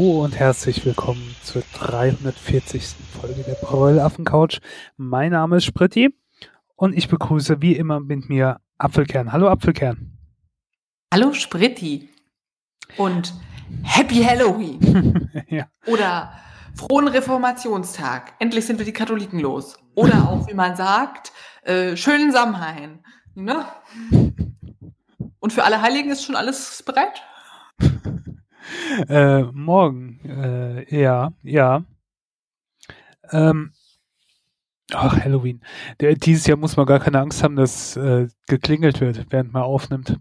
Hallo und herzlich willkommen zur 340. Folge der Brüllaffen Couch. Mein Name ist Spritti und ich begrüße wie immer mit mir Apfelkern. Hallo Apfelkern. Hallo Spritti und Happy Halloween. ja. Oder frohen Reformationstag. Endlich sind wir die Katholiken los. Oder auch, wie man sagt, äh, schönen Samhain. Ne? Und für alle Heiligen ist schon alles bereit? Äh, morgen, äh, ja, ja. Ähm, ach, Halloween. Der, dieses Jahr muss man gar keine Angst haben, dass äh, geklingelt wird, während man aufnimmt.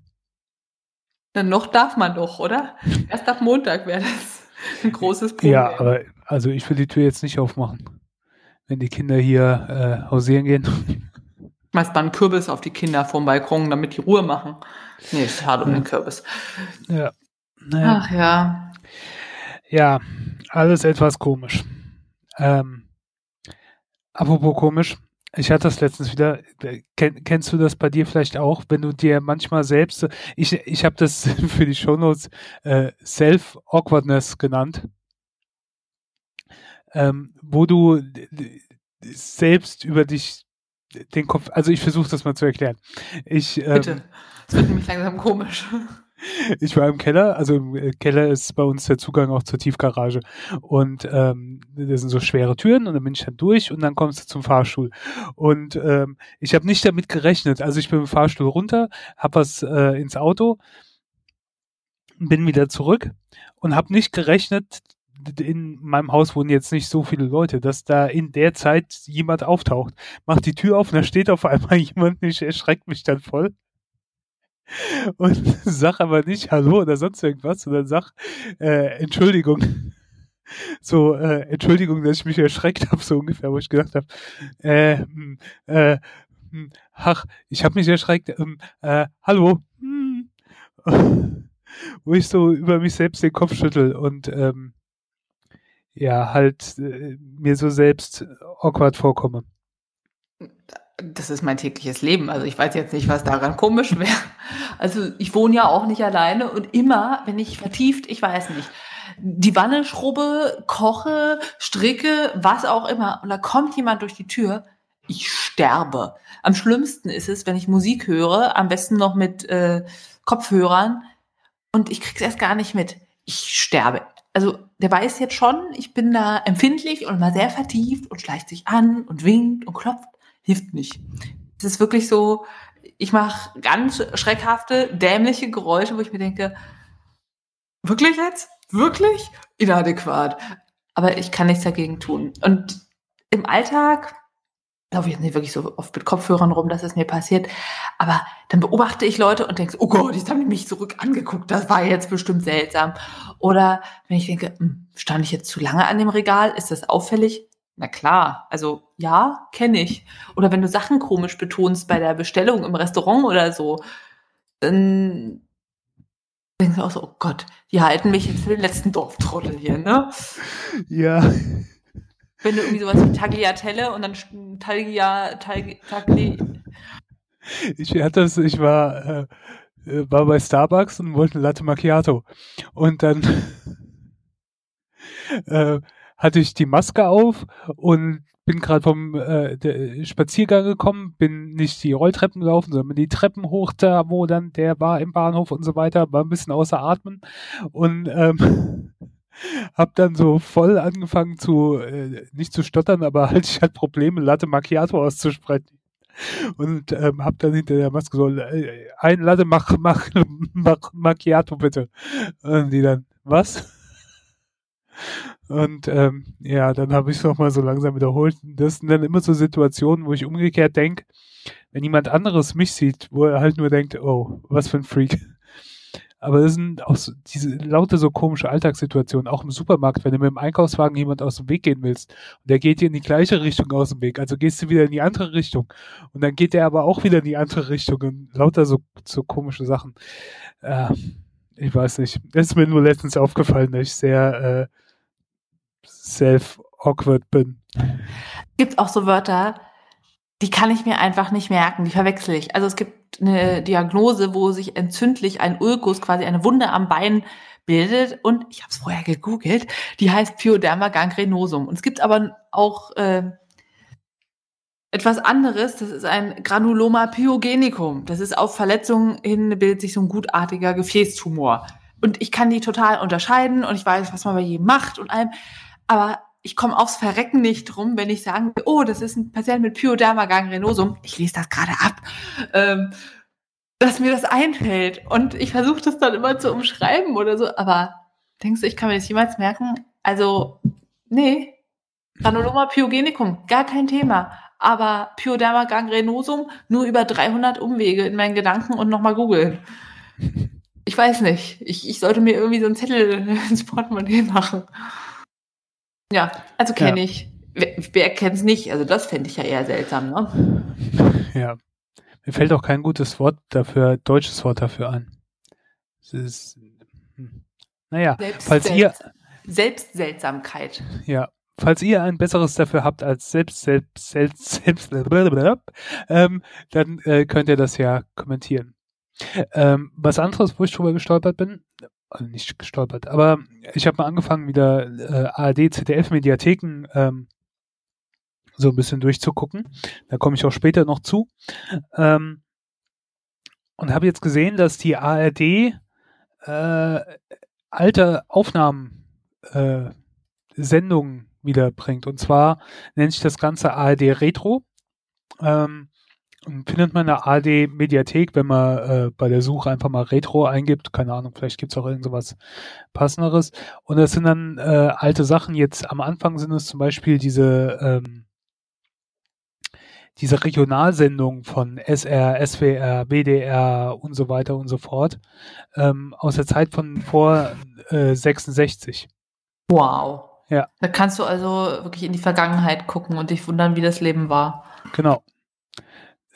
Dann noch darf man doch, oder? Erst ab Montag wäre das ein großes Problem. Ja, aber also ich will die Tür jetzt nicht aufmachen, wenn die Kinder hier äh, hausieren gehen. Mal einen Kürbis auf die Kinder vom Balkon, damit die Ruhe machen. Nee, ist schade um den Kürbis. Ja. Naja. Ach ja. Ja, alles etwas komisch. Ähm, apropos komisch, ich hatte das letztens wieder, kenn, kennst du das bei dir vielleicht auch, wenn du dir manchmal selbst, ich, ich habe das für die Shownotes äh, Self-Awkwardness genannt, ähm, wo du selbst über dich den Kopf, also ich versuche das mal zu erklären. Ich, ähm, Bitte, es wird nämlich langsam komisch. Ich war im Keller, also im Keller ist bei uns der Zugang auch zur Tiefgarage. Und ähm, das sind so schwere Türen und dann bin ich dann durch und dann kommst du zum Fahrstuhl. Und ähm, ich habe nicht damit gerechnet. Also ich bin im Fahrstuhl runter, habe was äh, ins Auto, bin wieder zurück und habe nicht gerechnet, in meinem Haus wohnen jetzt nicht so viele Leute, dass da in der Zeit jemand auftaucht. Macht die Tür auf und da steht auf einmal jemand, ich erschreckt mich dann voll und sag aber nicht Hallo oder sonst irgendwas, sondern sag äh, Entschuldigung. So, äh, Entschuldigung, dass ich mich erschreckt habe, so ungefähr, wo ich gedacht habe, äh, hm, äh, hm, ach, ich habe mich erschreckt, ähm, äh, hallo, hm. wo ich so über mich selbst den Kopf schüttel und ähm, ja, halt äh, mir so selbst awkward vorkomme das ist mein tägliches Leben. Also ich weiß jetzt nicht, was daran komisch wäre. Also ich wohne ja auch nicht alleine und immer, wenn ich vertieft, ich weiß nicht, die Wanne schrubbe, koche, stricke, was auch immer, und da kommt jemand durch die Tür, ich sterbe. Am schlimmsten ist es, wenn ich Musik höre, am besten noch mit äh, Kopfhörern, und ich krieg's erst gar nicht mit. Ich sterbe. Also der weiß jetzt schon, ich bin da empfindlich und mal sehr vertieft und schleicht sich an und winkt und klopft hilft nicht. Es ist wirklich so, ich mache ganz schreckhafte, dämliche Geräusche, wo ich mir denke, wirklich jetzt? Wirklich? Inadäquat. Aber ich kann nichts dagegen tun. Und im Alltag laufe ich jetzt nicht wirklich so oft mit Kopfhörern rum, dass es mir passiert. Aber dann beobachte ich Leute und denke, oh Gott, jetzt haben die mich zurück angeguckt. Das war jetzt bestimmt seltsam. Oder wenn ich denke, hm, stand ich jetzt zu lange an dem Regal? Ist das auffällig? Na klar, also ja, kenne ich. Oder wenn du Sachen komisch betonst bei der Bestellung im Restaurant oder so, dann denkst du auch so, oh Gott, die halten mich jetzt für den letzten Dorftrottel hier, ne? Ja. Wenn du irgendwie sowas wie Tagliatelle und dann Taglia, Tagli, Tagli. Ich hatte das, ich war, äh, war bei Starbucks und wollte eine Latte Macchiato. Und dann äh, hatte ich die Maske auf und bin gerade vom äh, Spaziergang gekommen, bin nicht die Rolltreppen gelaufen, sondern die Treppen hoch da, wo dann der war im Bahnhof und so weiter, war ein bisschen außer Atmen und ähm, hab dann so voll angefangen zu, äh, nicht zu stottern, aber halt ich hatte Probleme, Latte Macchiato auszusprechen. Und ähm, hab dann hinter der Maske so, äh, ein Latte mach, mach, mach Macchiato bitte. Und die dann, was? Und ähm, ja, dann habe ich es nochmal so langsam wiederholt. Das sind dann immer so Situationen, wo ich umgekehrt denke, wenn jemand anderes mich sieht, wo er halt nur denkt, oh, was für ein Freak. Aber das sind auch so, diese lauter so komische Alltagssituationen, auch im Supermarkt, wenn du mit dem Einkaufswagen jemand aus dem Weg gehen willst und der geht dir in die gleiche Richtung aus dem Weg, also gehst du wieder in die andere Richtung und dann geht der aber auch wieder in die andere Richtung und lauter so, so komische Sachen. Äh, ich weiß nicht. Das ist mir nur letztens aufgefallen, dass ich sehr äh, self-awkward bin. Es gibt auch so Wörter, die kann ich mir einfach nicht merken, die verwechsel ich. Also es gibt eine Diagnose, wo sich entzündlich ein Ulkus, quasi eine Wunde am Bein bildet. Und ich habe es vorher gegoogelt, die heißt Pyoderma gangrenosum. Und es gibt aber auch äh, etwas anderes, das ist ein Granuloma pyogenicum. Das ist auf Verletzungen hin, bildet sich so ein gutartiger Gefäßtumor. Und ich kann die total unterscheiden und ich weiß, was man bei jedem macht und allem. Aber ich komme aufs Verrecken nicht drum, wenn ich sagen will, oh, das ist ein Patient mit Pyoderma gangrenosum. Ich lese das gerade ab. Ähm, dass mir das einfällt. Und ich versuche das dann immer zu umschreiben oder so. Aber denkst du, ich kann mir das jemals merken? Also, nee. Granuloma pyogenicum, gar kein Thema. Aber Pyoderma gangrenosum nur über 300 Umwege in meinen Gedanken und nochmal googeln. Ich weiß nicht. Ich, ich sollte mir irgendwie so einen Zettel ins Portemonnaie machen. Ja, also kenne ja. ich. Wer, wer kennt es nicht? Also das fände ich ja eher seltsam, ne? Ja. Mir fällt auch kein gutes Wort dafür, deutsches Wort dafür ein. Es ist, hm. naja, Selbst falls ihr. Selbstseltsamkeit. Ja, falls ihr ein besseres dafür habt als selbst, selbst, selbst, selbst, ähm, dann äh, könnt ihr das ja kommentieren. Ähm, was anderes, wo ich drüber gestolpert bin, also nicht gestolpert, aber ich habe mal angefangen, wieder äh, ARD, ZDF, Mediatheken ähm, so ein bisschen durchzugucken. Da komme ich auch später noch zu. Ähm, und habe jetzt gesehen, dass die ARD äh, alte Aufnahmen, äh, Sendungen wiederbringt. Und zwar nennt sich das Ganze ARD Retro. Ähm, findet man in der ARD Mediathek, wenn man äh, bei der Suche einfach mal Retro eingibt. Keine Ahnung, vielleicht gibt es auch irgend sowas Passenderes. Und das sind dann äh, alte Sachen. Jetzt am Anfang sind es zum Beispiel diese ähm, diese Regionalsendungen von SR, SWR, BDR und so weiter und so fort ähm, aus der Zeit von vor äh, 66. Wow. Ja. Da kannst du also wirklich in die Vergangenheit gucken und dich wundern, wie das Leben war. Genau.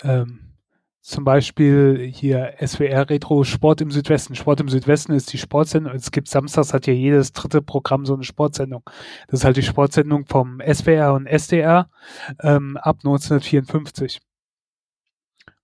Ähm, zum Beispiel hier SWR Retro Sport im Südwesten. Sport im Südwesten ist die Sportsendung. Es gibt samstags hat ja jedes dritte Programm so eine Sportsendung. Das ist halt die Sportsendung vom SWR und SDR ähm, ab 1954.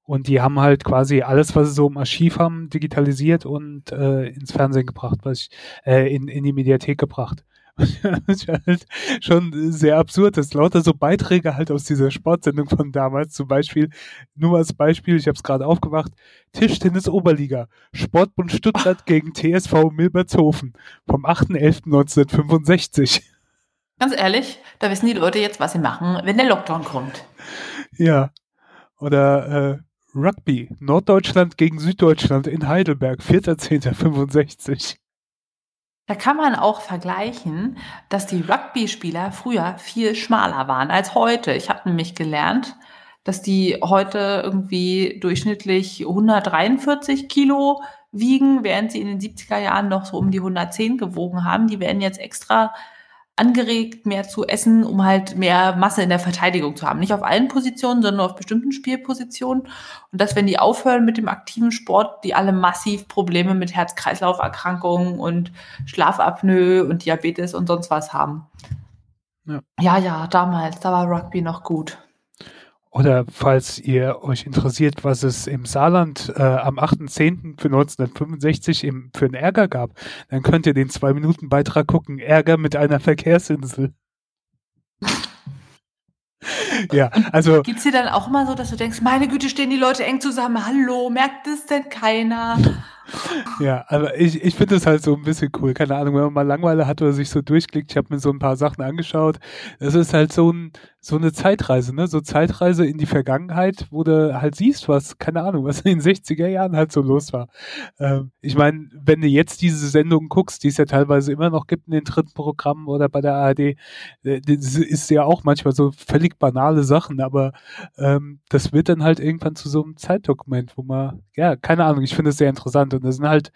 Und die haben halt quasi alles, was sie so im Archiv haben, digitalisiert und äh, ins Fernsehen gebracht, was ich, äh, in, in die Mediathek gebracht. Halt schon sehr absurd ist. Lauter so Beiträge halt aus dieser Sportsendung von damals. Zum Beispiel, nur als Beispiel, ich habe es gerade aufgewacht, Tischtennis Oberliga, Sportbund Stuttgart gegen TSV Milbertshofen vom 8.11.1965. Ganz ehrlich, da wissen die Leute jetzt, was sie machen, wenn der Lockdown kommt. Ja. Oder äh, Rugby, Norddeutschland gegen Süddeutschland in Heidelberg, 4.10.65. Da kann man auch vergleichen, dass die Rugby-Spieler früher viel schmaler waren als heute. Ich habe nämlich gelernt, dass die heute irgendwie durchschnittlich 143 Kilo wiegen, während sie in den 70er Jahren noch so um die 110 gewogen haben. Die werden jetzt extra angeregt, mehr zu essen, um halt mehr Masse in der Verteidigung zu haben. Nicht auf allen Positionen, sondern auf bestimmten Spielpositionen. Und dass, wenn die aufhören mit dem aktiven Sport, die alle massiv Probleme mit Herz-Kreislauf-Erkrankungen und Schlafapnoe und Diabetes und sonst was haben. Ja. ja, ja, damals, da war Rugby noch gut. Oder falls ihr euch interessiert, was es im Saarland äh, am 8.10. für 1965 im, für einen Ärger gab, dann könnt ihr den Zwei-Minuten-Beitrag gucken. Ärger mit einer Verkehrsinsel. ja, also. Gibt's dir dann auch immer so, dass du denkst, meine Güte, stehen die Leute eng zusammen? Hallo, merkt es denn keiner? Ja, aber ich, ich finde es halt so ein bisschen cool. Keine Ahnung, wenn man mal Langeweile hat oder sich so durchklickt, ich habe mir so ein paar Sachen angeschaut. Es ist halt so, ein, so eine Zeitreise, ne? So Zeitreise in die Vergangenheit, wo du halt siehst, was, keine Ahnung, was in den 60er Jahren halt so los war. Ähm, ich meine, wenn du jetzt diese Sendungen guckst, die es ja teilweise immer noch gibt in den dritten Programmen oder bei der ARD, äh, das ist ja auch manchmal so völlig banale Sachen, aber ähm, das wird dann halt irgendwann zu so einem Zeitdokument, wo man, ja, keine Ahnung, ich finde es sehr interessant und da sind halt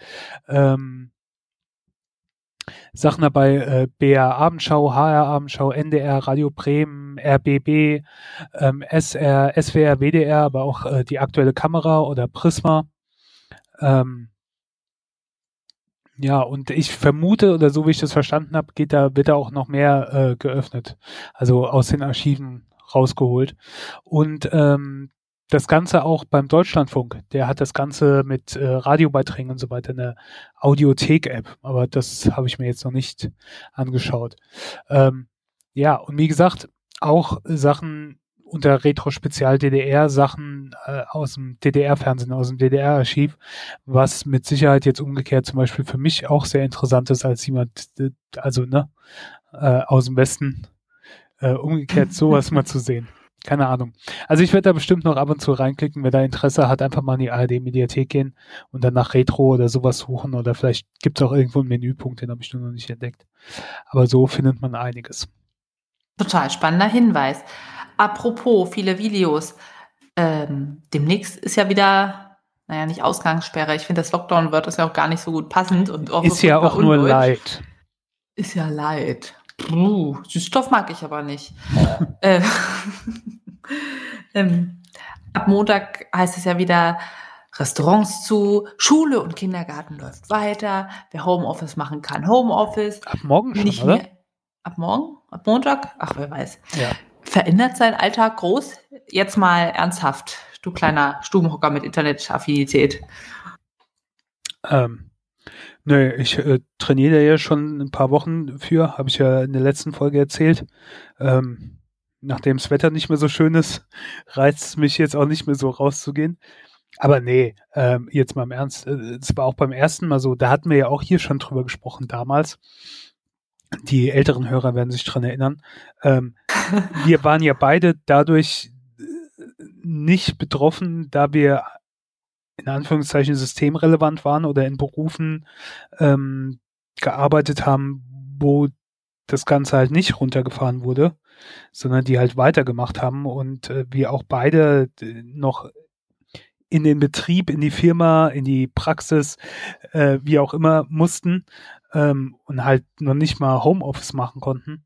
ähm, Sachen dabei, äh, BR Abendschau, HR Abendschau, NDR, Radio Bremen, RBB, ähm, SR, SWR, WDR, aber auch äh, die aktuelle Kamera oder Prisma. Ähm, ja, und ich vermute, oder so wie ich das verstanden habe, geht da, wird da auch noch mehr äh, geöffnet. Also aus den Archiven rausgeholt. Und ähm, das Ganze auch beim Deutschlandfunk. Der hat das Ganze mit äh, Radiobeiträgen und so weiter, eine Audiothek-App. Aber das habe ich mir jetzt noch nicht angeschaut. Ähm, ja, und wie gesagt, auch Sachen unter Retro-Spezial DDR, Sachen äh, aus dem DDR-Fernsehen, aus dem DDR-Archiv, was mit Sicherheit jetzt umgekehrt zum Beispiel für mich auch sehr interessant ist, als jemand, also ne, äh, aus dem Westen, äh, umgekehrt sowas mal zu sehen. Keine Ahnung. Also ich werde da bestimmt noch ab und zu reinklicken, wer da Interesse hat, einfach mal in die ARD-Mediathek gehen und dann nach Retro oder sowas suchen oder vielleicht gibt es auch irgendwo einen Menüpunkt, den habe ich nur noch nicht entdeckt. Aber so findet man einiges. Total spannender Hinweis. Apropos viele Videos. Ähm, demnächst ist ja wieder, naja, nicht Ausgangssperre. Ich finde, das Lockdown-Wort ist ja auch gar nicht so gut passend. Und ist ja auch nur leid. Ist ja leid. Uh, Süßstoff mag ich aber nicht. äh, ähm, ab Montag heißt es ja wieder Restaurants zu, Schule und Kindergarten läuft weiter. Wer Homeoffice machen kann, Homeoffice. Ab morgen schon, nicht oder? Mehr, ab morgen? Ab Montag? Ach, wer weiß. Ja. Verändert sein Alltag groß? Jetzt mal ernsthaft, du kleiner Stubenhocker mit Internetaffinität. Ähm, Nee, ich äh, trainiere ja schon ein paar Wochen für, habe ich ja in der letzten Folge erzählt. Ähm, nachdem das Wetter nicht mehr so schön ist, reizt es mich jetzt auch nicht mehr so rauszugehen. Aber nee, ähm, jetzt mal im Ernst, äh, es war auch beim ersten Mal so, da hatten wir ja auch hier schon drüber gesprochen damals. Die älteren Hörer werden sich dran erinnern. Ähm, wir waren ja beide dadurch äh, nicht betroffen, da wir in Anführungszeichen systemrelevant waren oder in Berufen ähm, gearbeitet haben, wo das Ganze halt nicht runtergefahren wurde, sondern die halt weitergemacht haben und äh, wir auch beide äh, noch in den Betrieb, in die Firma, in die Praxis, äh, wie auch immer mussten ähm, und halt noch nicht mal Homeoffice machen konnten,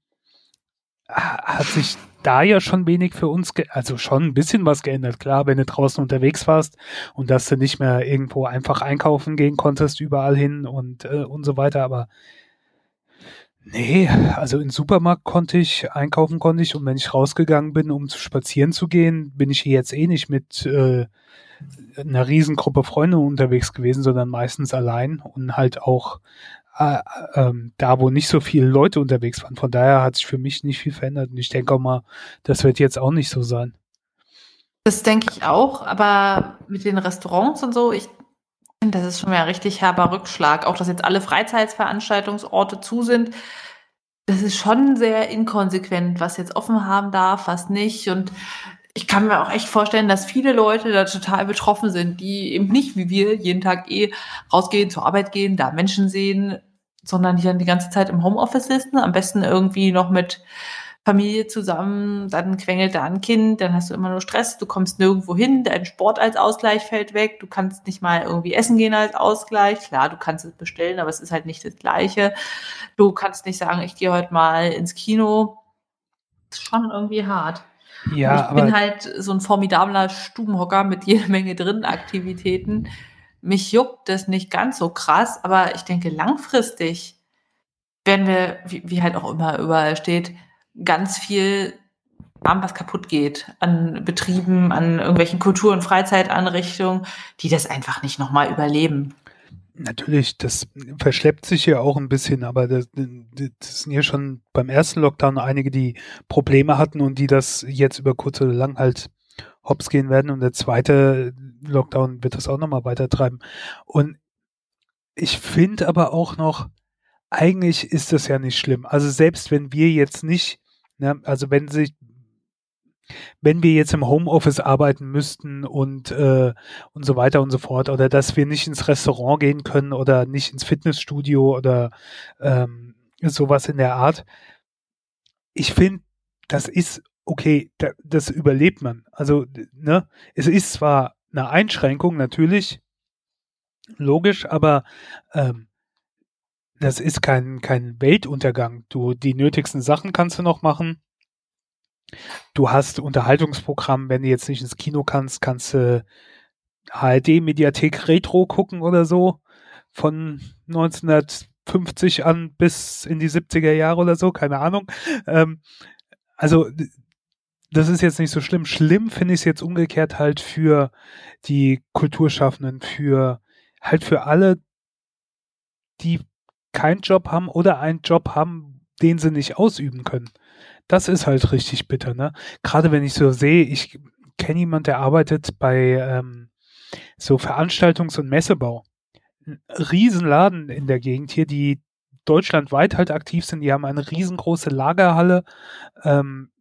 hat sich da ja schon wenig für uns, also schon ein bisschen was geändert. Klar, wenn du draußen unterwegs warst und dass du nicht mehr irgendwo einfach einkaufen gehen konntest, überall hin und, äh, und so weiter, aber nee, also im Supermarkt konnte ich, einkaufen konnte ich und wenn ich rausgegangen bin, um zu spazieren zu gehen, bin ich jetzt eh nicht mit äh, einer Riesengruppe Freunde unterwegs gewesen, sondern meistens allein und halt auch äh, ähm, da, wo nicht so viele Leute unterwegs waren. Von daher hat sich für mich nicht viel verändert. Und ich denke auch mal, das wird jetzt auch nicht so sein. Das denke ich auch, aber mit den Restaurants und so, ich das ist schon mal ein richtig herber Rückschlag. Auch, dass jetzt alle Freizeitveranstaltungsorte zu sind, das ist schon sehr inkonsequent, was jetzt offen haben darf, was nicht. Und ich kann mir auch echt vorstellen, dass viele Leute da total betroffen sind, die eben nicht wie wir jeden Tag eh rausgehen, zur Arbeit gehen, da Menschen sehen, sondern die dann die ganze Zeit im Homeoffice sitzen, am besten irgendwie noch mit Familie zusammen, dann quengelt da ein Kind, dann hast du immer nur Stress, du kommst nirgendwo hin, dein Sport als Ausgleich fällt weg, du kannst nicht mal irgendwie essen gehen als Ausgleich. Klar, du kannst es bestellen, aber es ist halt nicht das Gleiche. Du kannst nicht sagen, ich gehe heute mal ins Kino. Das ist schon irgendwie hart. Ja, ich bin halt so ein formidabler Stubenhocker mit jeder Menge drin Aktivitäten mich juckt das nicht ganz so krass, aber ich denke, langfristig werden wir, wie, wie halt auch immer überall steht, ganz viel haben, was kaputt geht an Betrieben, an irgendwelchen Kultur- und Freizeiteinrichtungen, die das einfach nicht nochmal überleben. Natürlich, das verschleppt sich ja auch ein bisschen, aber das, das sind ja schon beim ersten Lockdown einige, die Probleme hatten und die das jetzt über kurz oder lang halt hops gehen werden und der zweite Lockdown wird das auch nochmal weiter treiben. Und ich finde aber auch noch, eigentlich ist das ja nicht schlimm. Also selbst wenn wir jetzt nicht, ne, also wenn sich, wenn wir jetzt im Homeoffice arbeiten müssten und äh, und so weiter und so fort, oder dass wir nicht ins Restaurant gehen können oder nicht ins Fitnessstudio oder ähm, sowas in der Art. Ich finde, das ist okay, da, das überlebt man. Also, ne, es ist zwar eine Einschränkung, natürlich, logisch, aber ähm, das ist kein, kein Weltuntergang. Du, die nötigsten Sachen kannst du noch machen. Du hast Unterhaltungsprogramm, wenn du jetzt nicht ins Kino kannst, kannst du HD Mediathek Retro gucken oder so von 1950 an bis in die 70er Jahre oder so, keine Ahnung. Ähm, also das ist jetzt nicht so schlimm. Schlimm finde ich es jetzt umgekehrt halt für die Kulturschaffenden, für halt für alle, die keinen Job haben oder einen Job haben, den sie nicht ausüben können. Das ist halt richtig bitter, ne? Gerade wenn ich so sehe, ich kenne jemanden, der arbeitet bei ähm, so Veranstaltungs- und Messebau. Ein Riesenladen in der Gegend hier, die deutschlandweit halt aktiv sind. Die haben eine riesengroße Lagerhalle. Ähm,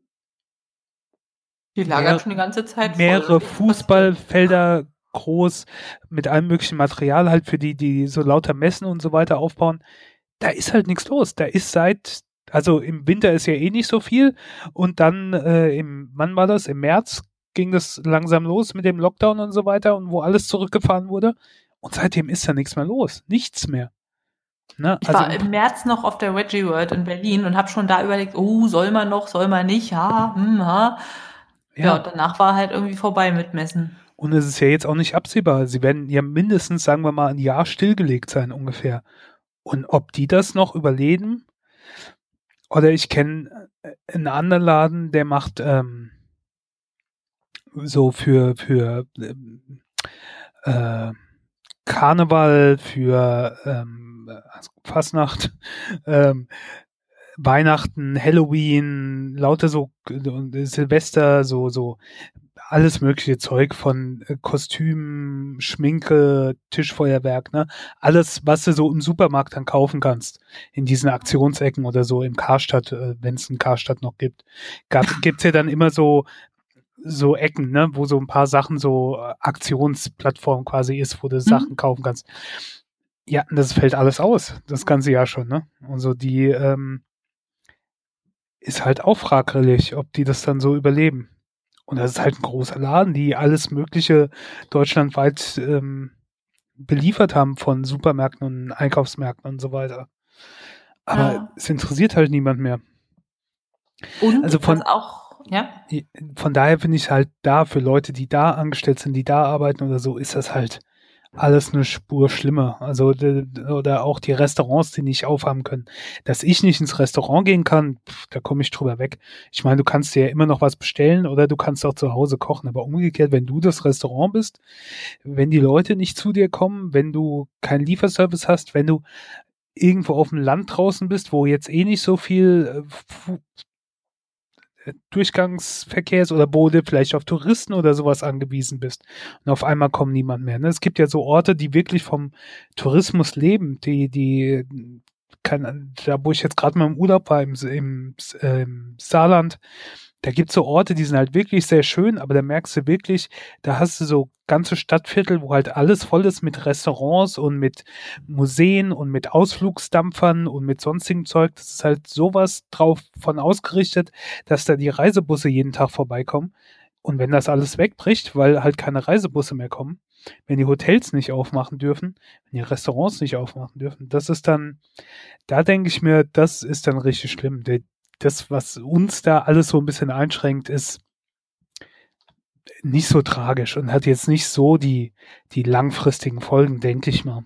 die lagern mehr, schon die ganze Zeit. Mehrere Fußballfelder groß mit allem möglichen Material halt für die, die so lauter Messen und so weiter aufbauen. Da ist halt nichts los. Da ist seit, also im Winter ist ja eh nicht so viel und dann äh, im, wann war das? Im März ging das langsam los mit dem Lockdown und so weiter und wo alles zurückgefahren wurde. Und seitdem ist da nichts mehr los. Nichts mehr. Ne? Ich also war im März noch auf der Wedgie World in Berlin und habe schon da überlegt, oh, soll man noch, soll man nicht, ja, hm, ja. Ja, ja danach war halt irgendwie vorbei mit Messen. Und es ist ja jetzt auch nicht absehbar. Sie werden ja mindestens, sagen wir mal, ein Jahr stillgelegt sein ungefähr. Und ob die das noch überleben? Oder ich kenne äh, einen anderen Laden, der macht ähm, so für, für ähm, äh, Karneval, für ähm, Fastnacht, ähm, Weihnachten, Halloween, lauter so Silvester, so, so alles mögliche Zeug von äh, Kostümen, Schminke, Tischfeuerwerk, ne? Alles, was du so im Supermarkt dann kaufen kannst. In diesen Aktionsecken oder so im Karstadt, äh, wenn es einen Karstadt noch gibt. Gibt es ja dann immer so so Ecken, ne, wo so ein paar Sachen so äh, Aktionsplattform quasi ist, wo du mhm. Sachen kaufen kannst. Ja, das fällt alles aus, das ganze Jahr schon, ne? Und so die ähm, ist halt auch fraglich, ob die das dann so überleben. Und das ist halt ein großer Laden, die alles Mögliche deutschlandweit ähm, beliefert haben von Supermärkten und Einkaufsmärkten und so weiter. Aber ja. es interessiert halt niemand mehr. Und also von, auch, ja. Von daher finde ich halt da für Leute, die da angestellt sind, die da arbeiten oder so, ist das halt alles eine Spur schlimmer. Also oder auch die Restaurants, die nicht aufhaben können. Dass ich nicht ins Restaurant gehen kann, pff, da komme ich drüber weg. Ich meine, du kannst dir ja immer noch was bestellen oder du kannst auch zu Hause kochen. Aber umgekehrt, wenn du das Restaurant bist, wenn die Leute nicht zu dir kommen, wenn du keinen Lieferservice hast, wenn du irgendwo auf dem Land draußen bist, wo jetzt eh nicht so viel äh, Durchgangsverkehrs- oder Bode vielleicht auf Touristen oder sowas angewiesen bist. Und auf einmal kommt niemand mehr. Ne? Es gibt ja so Orte, die wirklich vom Tourismus leben, die, die kann, da wo ich jetzt gerade mal im Urlaub war, im, im, äh, im Saarland, da gibt es so Orte, die sind halt wirklich sehr schön, aber da merkst du wirklich, da hast du so ganze Stadtviertel, wo halt alles voll ist mit Restaurants und mit Museen und mit Ausflugsdampfern und mit sonstigem Zeug. Das ist halt sowas drauf von ausgerichtet, dass da die Reisebusse jeden Tag vorbeikommen. Und wenn das alles wegbricht, weil halt keine Reisebusse mehr kommen, wenn die Hotels nicht aufmachen dürfen, wenn die Restaurants nicht aufmachen dürfen, das ist dann, da denke ich mir, das ist dann richtig schlimm. Das, was uns da alles so ein bisschen einschränkt, ist nicht so tragisch und hat jetzt nicht so die, die langfristigen Folgen, denke ich mal.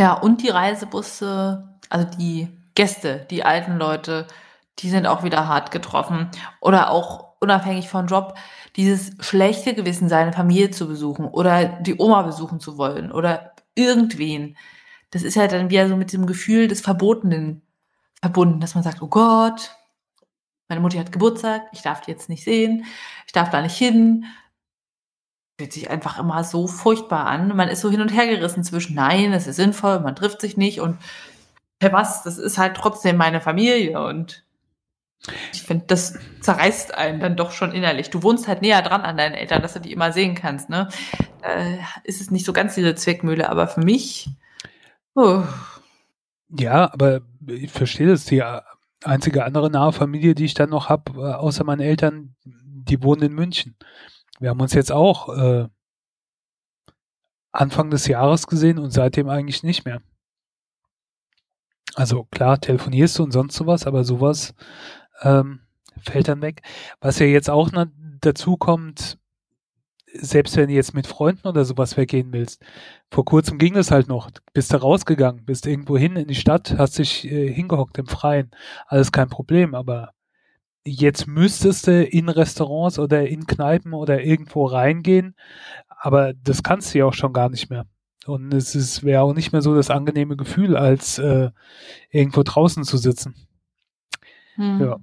Ja, und die Reisebusse, also die Gäste, die alten Leute, die sind auch wieder hart getroffen. Oder auch unabhängig von Job, dieses schlechte Gewissen, seine Familie zu besuchen oder die Oma besuchen zu wollen oder irgendwen. Das ist ja dann wieder so mit dem Gefühl des Verbotenen verbunden, dass man sagt, oh Gott, meine Mutter hat Geburtstag, ich darf die jetzt nicht sehen, ich darf da nicht hin. Fühlt sich einfach immer so furchtbar an. Man ist so hin und her gerissen zwischen, nein, es ist sinnvoll, man trifft sich nicht und hey, was, das ist halt trotzdem meine Familie und ich finde, das zerreißt einen dann doch schon innerlich. Du wohnst halt näher dran an deinen Eltern, dass du die immer sehen kannst. Ne? Äh, ist es nicht so ganz diese Zwickmühle, aber für mich. Oh. Ja, aber ich verstehe das. Die einzige andere nahe Familie, die ich dann noch habe, äh, außer meinen Eltern, die wohnen in München. Wir haben uns jetzt auch äh, Anfang des Jahres gesehen und seitdem eigentlich nicht mehr. Also klar, telefonierst du und sonst sowas, aber sowas ähm, fällt dann weg. Was ja jetzt auch noch dazu kommt, selbst wenn du jetzt mit Freunden oder sowas weggehen willst, vor kurzem ging das halt noch. Bist du rausgegangen, bist irgendwo hin in die Stadt, hast dich äh, hingehockt im Freien. Alles kein Problem, aber jetzt müsstest du in Restaurants oder in Kneipen oder irgendwo reingehen, aber das kannst du ja auch schon gar nicht mehr. Und es wäre auch nicht mehr so das angenehme Gefühl, als äh, irgendwo draußen zu sitzen. Hm. Ja.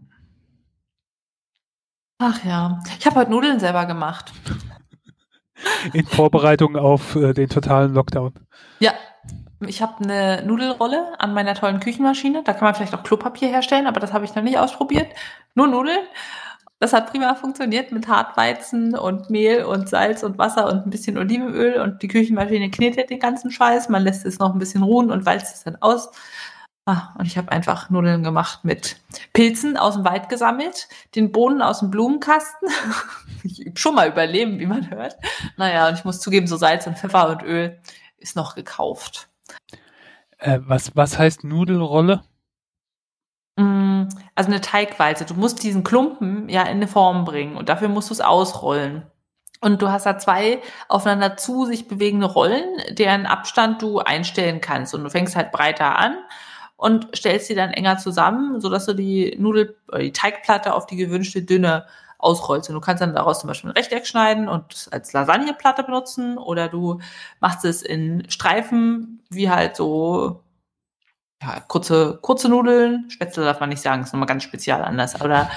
Ach ja, ich habe heute Nudeln selber gemacht. In Vorbereitung auf äh, den totalen Lockdown. Ja, ich habe eine Nudelrolle an meiner tollen Küchenmaschine. Da kann man vielleicht auch Klopapier herstellen, aber das habe ich noch nicht ausprobiert. Nur Nudeln. Das hat prima funktioniert mit Hartweizen und Mehl und Salz und Wasser und ein bisschen Olivenöl und die Küchenmaschine knetet den ganzen Scheiß. Man lässt es noch ein bisschen ruhen und walzt es dann aus. Ah, und ich habe einfach Nudeln gemacht mit Pilzen aus dem Wald gesammelt, den Bohnen aus dem Blumenkasten. ich schon mal überleben, wie man hört. Naja, und ich muss zugeben, so Salz und Pfeffer und Öl ist noch gekauft. Äh, was, was heißt Nudelrolle? Mm, also eine Teigwalze. Du musst diesen Klumpen ja in eine Form bringen und dafür musst du es ausrollen. Und du hast da zwei aufeinander zu sich bewegende Rollen, deren Abstand du einstellen kannst. Und du fängst halt breiter an und stellst sie dann enger zusammen, sodass du die Nudel, die Teigplatte auf die gewünschte Dünne ausrollst. Und du kannst dann daraus zum Beispiel ein Rechteck schneiden und es als Lasagneplatte benutzen oder du machst es in Streifen, wie halt so ja, kurze, kurze Nudeln, Spätzle darf man nicht sagen, ist nochmal ganz spezial anders, oder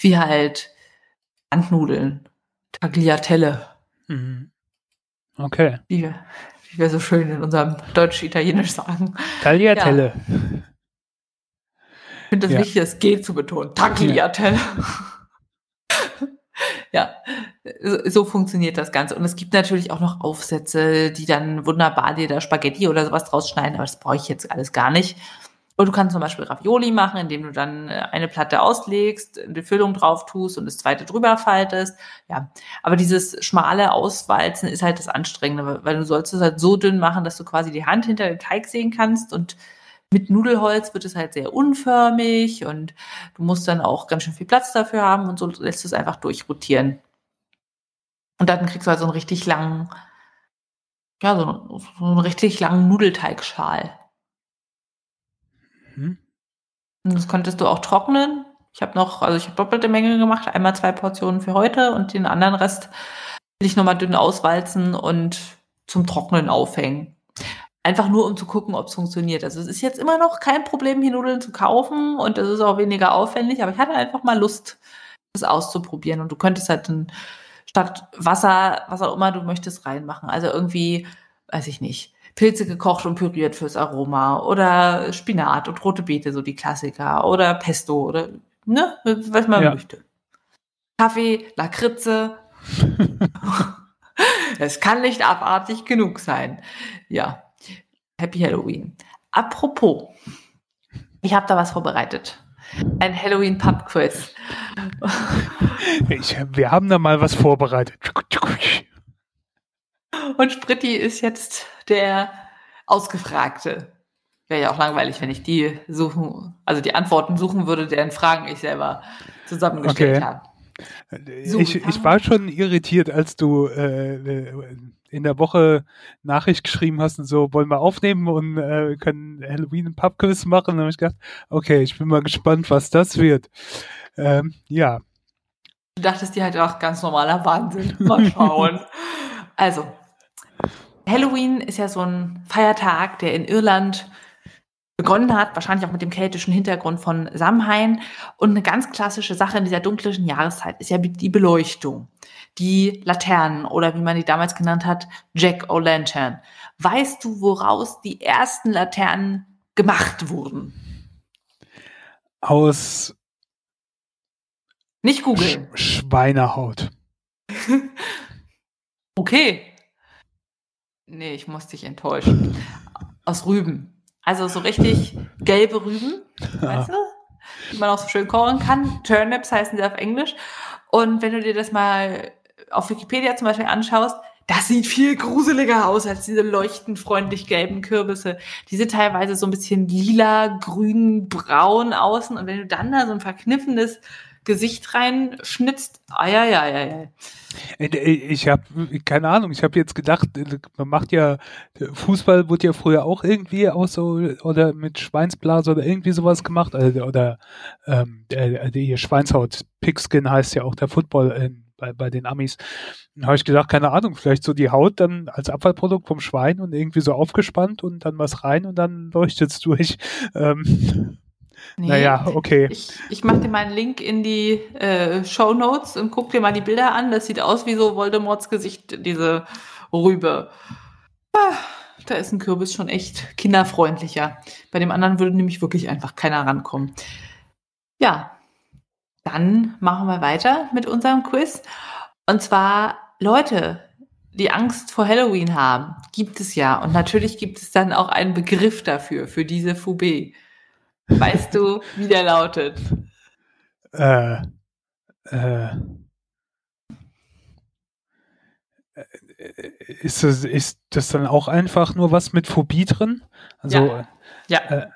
wie halt Handnudeln, Tagliatelle. Mhm. Okay. Wie, wie wir so schön in unserem Deutsch-Italienisch sagen. Tagliatelle. Ja. Ich finde das ja. wichtig, das G zu betonen. Tagliatelle. ja, so funktioniert das Ganze. Und es gibt natürlich auch noch Aufsätze, die dann wunderbar dir da Spaghetti oder sowas draus schneiden, aber das brauche ich jetzt alles gar nicht. Und du kannst zum Beispiel Ravioli machen, indem du dann äh, eine Platte auslegst, die Füllung drauf tust und das zweite drüber faltest. Ja, aber dieses schmale Auswalzen ist halt das Anstrengende, weil du sollst es halt so dünn machen, dass du quasi die Hand hinter dem Teig sehen kannst und mit Nudelholz wird es halt sehr unförmig und du musst dann auch ganz schön viel Platz dafür haben und so lässt du es einfach durchrotieren. Und dann kriegst du halt so einen richtig langen, ja, so, so einen richtig langen Nudelteigschal. Mhm. Das konntest du auch trocknen. Ich habe noch, also ich habe doppelte Menge gemacht, einmal zwei Portionen für heute und den anderen Rest will ich nochmal dünn auswalzen und zum Trocknen aufhängen. Einfach nur, um zu gucken, ob es funktioniert. Also es ist jetzt immer noch kein Problem, hier Nudeln zu kaufen und es ist auch weniger aufwendig, aber ich hatte einfach mal Lust, das auszuprobieren. Und du könntest halt dann statt Wasser, was auch immer du möchtest, reinmachen. Also irgendwie, weiß ich nicht, Pilze gekocht und püriert fürs Aroma oder Spinat und rote Beete, so die Klassiker oder Pesto oder, ne, was man ja. möchte. Kaffee, Lakritze. es kann nicht abartig genug sein. Ja, Happy Halloween. Apropos, ich habe da was vorbereitet. Ein Halloween Pub Quiz. Ich, wir haben da mal was vorbereitet. Und Spritti ist jetzt der Ausgefragte. Wäre ja auch langweilig, wenn ich die suchen, also die Antworten suchen würde, deren Fragen ich selber zusammengestellt okay. habe. Ich, ich war schon irritiert, als du äh, äh in der Woche Nachricht geschrieben hast und so, wollen wir aufnehmen und äh, können Halloween ein Pubquiz machen. dann habe ich gedacht, okay, ich bin mal gespannt, was das wird. Ähm, ja. Du dachtest dir halt auch ganz normaler Wahnsinn. Mal schauen. also, Halloween ist ja so ein Feiertag, der in Irland begonnen hat, wahrscheinlich auch mit dem keltischen Hintergrund von Samhain. Und eine ganz klassische Sache in dieser dunklen Jahreszeit ist ja die Beleuchtung. Die Laternen oder wie man die damals genannt hat, Jack O'Lantern. Weißt du, woraus die ersten Laternen gemacht wurden? Aus nicht googeln. Sch Schweinehaut. okay. Nee, ich muss dich enttäuschen. Aus Rüben. Also so richtig gelbe Rüben, weißt du? Die man auch so schön kochen kann. Turnips heißen sie auf Englisch. Und wenn du dir das mal auf Wikipedia zum Beispiel anschaust, das sieht viel gruseliger aus als diese leuchtend freundlich gelben Kürbisse. Die sind teilweise so ein bisschen lila, grün, braun außen. Und wenn du dann da so ein verkniffenes Gesicht reinschnitzt, ah ja, ja, ja, ja. Ich habe keine Ahnung. Ich habe jetzt gedacht, man macht ja Fußball wurde ja früher auch irgendwie aus so oder mit Schweinsblase oder irgendwie sowas gemacht oder, oder ähm, der Schweinshaut Pigskin heißt ja auch der Football in, bei, bei den Amis. Dann habe ich gedacht, keine Ahnung, vielleicht so die Haut dann als Abfallprodukt vom Schwein und irgendwie so aufgespannt und dann was rein und dann leuchtet es durch. Ähm, Nee, naja, okay. Ich, ich mache dir mal einen Link in die äh, Show Notes und guck dir mal die Bilder an. Das sieht aus wie so Voldemorts Gesicht, diese Rübe. Ah, da ist ein Kürbis schon echt kinderfreundlicher. Bei dem anderen würde nämlich wirklich einfach keiner rankommen. Ja, dann machen wir weiter mit unserem Quiz. Und zwar, Leute, die Angst vor Halloween haben, gibt es ja. Und natürlich gibt es dann auch einen Begriff dafür, für diese Phobie. Weißt du, wie der lautet? Äh, äh, ist das, ist das dann auch einfach nur was mit Phobie drin? Also, ja. ja. Äh,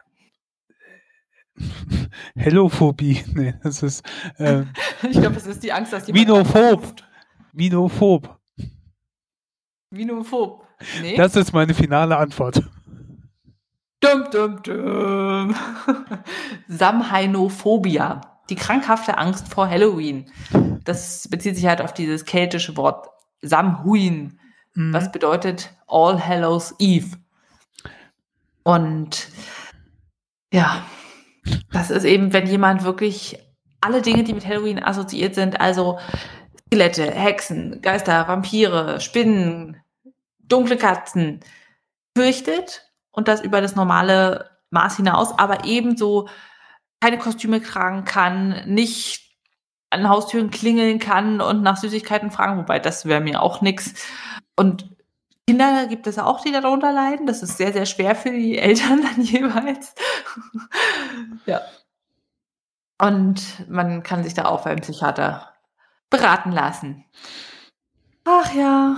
Hellophobie. Nee, das ist. Äh, ich glaube, es ist die Angst, dass jemand. Vinophob. Vinophob. Vinophob. Nee. Das ist meine finale Antwort. Dum, dum, dum. Samhainophobia, die krankhafte Angst vor Halloween. Das bezieht sich halt auf dieses keltische Wort Samhuin, mhm. was bedeutet All Hallows Eve. Und ja, das ist eben, wenn jemand wirklich alle Dinge, die mit Halloween assoziiert sind, also Skelette, Hexen, Geister, Vampire, Spinnen, dunkle Katzen, fürchtet und das über das normale Maß hinaus, aber ebenso keine Kostüme tragen kann, nicht an Haustüren klingeln kann und nach Süßigkeiten fragen, wobei das wäre mir auch nix. Und Kinder gibt es auch, die darunter leiden. Das ist sehr, sehr schwer für die Eltern dann jeweils. ja. Und man kann sich da auch beim Psychiater beraten lassen. Ach ja.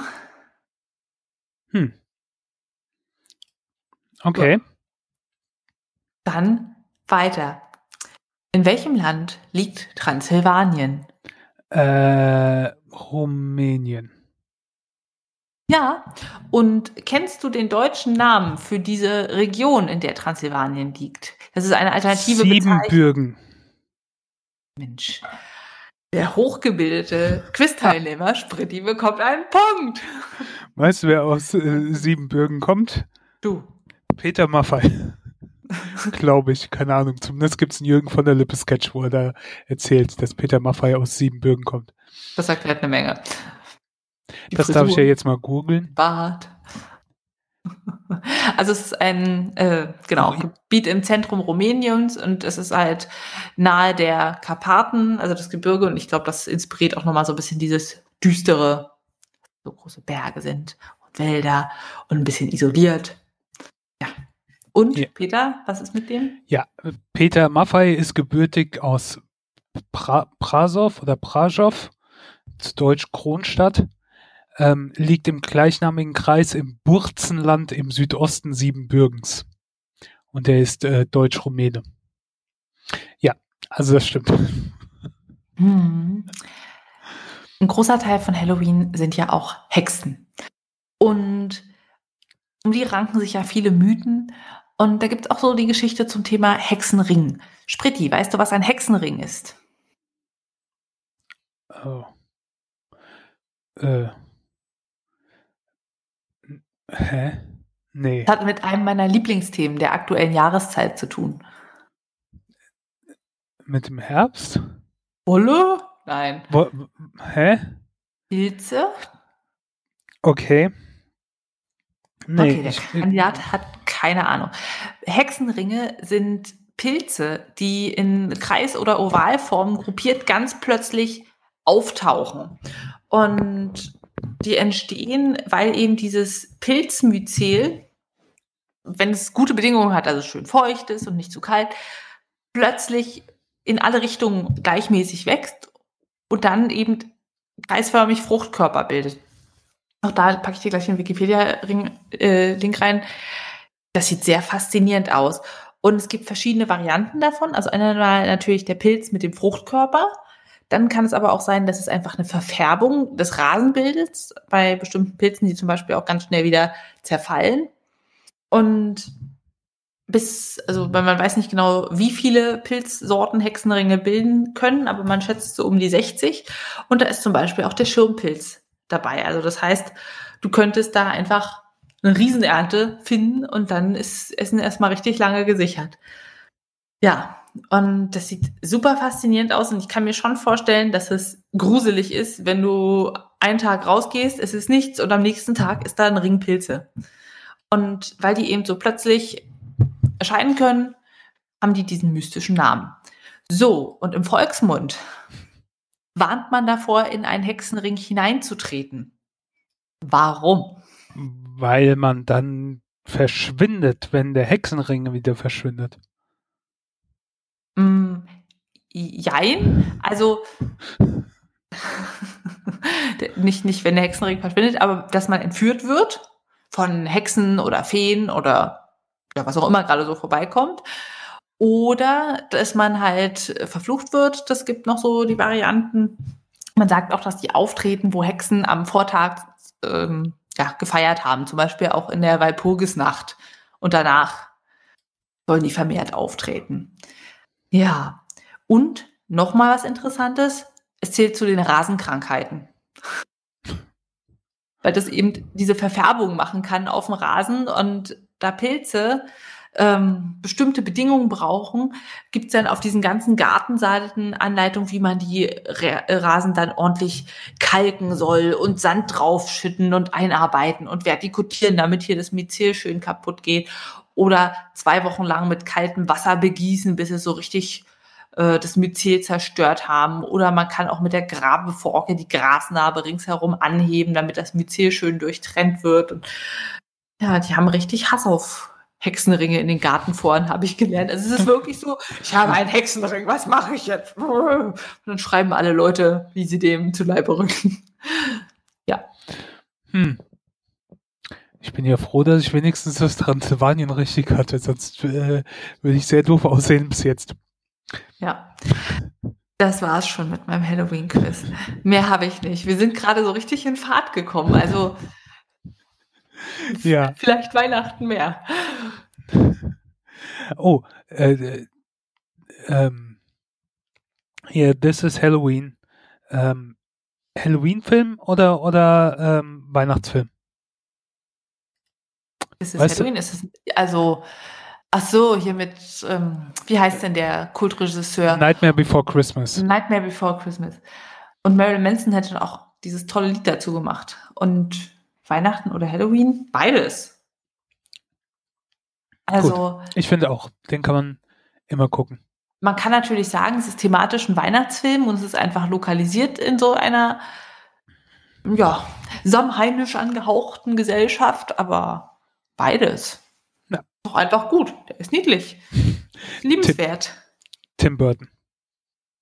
Hm. Okay. Dann weiter. In welchem Land liegt Transsilvanien? Äh, Rumänien. Ja, und kennst du den deutschen Namen für diese Region, in der Transsilvanien liegt? Das ist eine alternative Siebenbürgen. Mensch. Der hochgebildete Quiz-Teilnehmer Spritti bekommt einen Punkt. Weißt du, wer aus äh, Siebenbürgen kommt? Du. Peter Maffei. Glaube ich, keine Ahnung. Zumindest gibt es einen Jürgen von der Lippe Sketch, wo er da erzählt, dass Peter Maffei aus Siebenbürgen kommt. Das sagt halt eine Menge. Die das Frisur, darf ich ja jetzt mal googeln. Bart. Also es ist ein äh, genau Gebiet im Zentrum Rumäniens und es ist halt nahe der Karpaten, also das Gebirge und ich glaube, das inspiriert auch nochmal so ein bisschen dieses düstere, so große Berge sind und Wälder und ein bisschen isoliert. Und ja. Peter, was ist mit dem? Ja, Peter Maffei ist gebürtig aus pra Prasov oder Prasov, zu Deutsch Kronstadt, ähm, liegt im gleichnamigen Kreis im Burzenland im Südosten Siebenbürgens. Und er ist äh, Deutsch-Rumäne. Ja, also das stimmt. Hm. Ein großer Teil von Halloween sind ja auch Hexen. Und um die ranken sich ja viele Mythen. Und da gibt es auch so die Geschichte zum Thema Hexenring. Spritti, weißt du, was ein Hexenring ist? Oh. Äh. Hä? Nee. Das hat mit einem meiner Lieblingsthemen der aktuellen Jahreszeit zu tun. Mit dem Herbst? Wolle? Nein. Wo, hä? Pilze? Okay. Nee, okay, der Kandidat hat keine Ahnung. Hexenringe sind Pilze, die in Kreis- oder Ovalformen gruppiert ganz plötzlich auftauchen. Und die entstehen, weil eben dieses Pilzmyzel, wenn es gute Bedingungen hat, also schön feucht ist und nicht zu kalt, plötzlich in alle Richtungen gleichmäßig wächst und dann eben kreisförmig Fruchtkörper bildet. Auch da packe ich dir gleich den Wikipedia-Link äh, rein. Das sieht sehr faszinierend aus. Und es gibt verschiedene Varianten davon. Also einmal natürlich der Pilz mit dem Fruchtkörper. Dann kann es aber auch sein, dass es einfach eine Verfärbung des Rasenbildes bei bestimmten Pilzen, die zum Beispiel auch ganz schnell wieder zerfallen. Und bis, also man weiß nicht genau, wie viele Pilzsorten Hexenringe bilden können, aber man schätzt so um die 60. Und da ist zum Beispiel auch der Schirmpilz dabei. Also das heißt, du könntest da einfach eine Riesenernte finden und dann ist Essen erstmal richtig lange gesichert. Ja, und das sieht super faszinierend aus und ich kann mir schon vorstellen, dass es gruselig ist, wenn du einen Tag rausgehst, es ist nichts und am nächsten Tag ist da ein Ring Pilze. Und weil die eben so plötzlich erscheinen können, haben die diesen mystischen Namen. So, und im Volksmund warnt man davor, in einen Hexenring hineinzutreten. Warum? Weil man dann verschwindet, wenn der Hexenring wieder verschwindet. Mm, jein. Also nicht, nicht, wenn der Hexenring verschwindet, aber dass man entführt wird von Hexen oder Feen oder ja, was auch immer gerade so vorbeikommt. Oder dass man halt verflucht wird. Das gibt noch so die Varianten. Man sagt auch, dass die auftreten, wo Hexen am Vortag ähm, ja, gefeiert haben, zum Beispiel auch in der Walpurgisnacht. Und danach sollen die vermehrt auftreten. Ja, und nochmal was Interessantes, es zählt zu den Rasenkrankheiten. Weil das eben diese Verfärbung machen kann auf dem Rasen und da Pilze ähm, bestimmte Bedingungen brauchen, gibt es dann auf diesen ganzen Gartenseiten Anleitungen, wie man die Rasen dann ordentlich kalken soll und Sand draufschütten und einarbeiten und vertikutieren, damit hier das Myzel schön kaputt geht. Oder zwei Wochen lang mit kaltem Wasser begießen, bis es so richtig äh, das Myzel zerstört haben. Oder man kann auch mit der Grabeforke die Grasnarbe ringsherum anheben, damit das Myzel schön durchtrennt wird. Und ja, die haben richtig Hass auf Hexenringe in den Gartenforen, habe ich gelernt. Also es ist wirklich so, ich habe einen Hexenring, was mache ich jetzt? Und dann schreiben alle Leute, wie sie dem zu Leibe rücken. Ja. Hm. Ich bin ja froh, dass ich wenigstens das Transsilvanien richtig hatte, sonst äh, würde ich sehr doof aussehen bis jetzt. Ja. Das war's schon mit meinem Halloween-Quiz. Mehr habe ich nicht. Wir sind gerade so richtig in Fahrt gekommen. Also ja. Vielleicht Weihnachten mehr. Oh, äh, äh, ähm, hier, This is Halloween. Ähm, Halloween-Film oder, oder ähm, Weihnachtsfilm? Ist es weißt Halloween? Du? Ist es, also, ach so, hier mit, ähm, wie heißt denn der Kultregisseur? Nightmare Before Christmas. Nightmare Before Christmas. Und Marilyn Manson hätte auch dieses tolle Lied dazu gemacht. Und Weihnachten oder Halloween? Beides. Also. Gut. Ich finde auch, den kann man immer gucken. Man kann natürlich sagen, es ist thematisch ein Weihnachtsfilm und es ist einfach lokalisiert in so einer, ja, samheimisch angehauchten Gesellschaft, aber beides. Ja. Doch einfach gut. Der ist niedlich. Liebenswert. Tim, Tim Burton.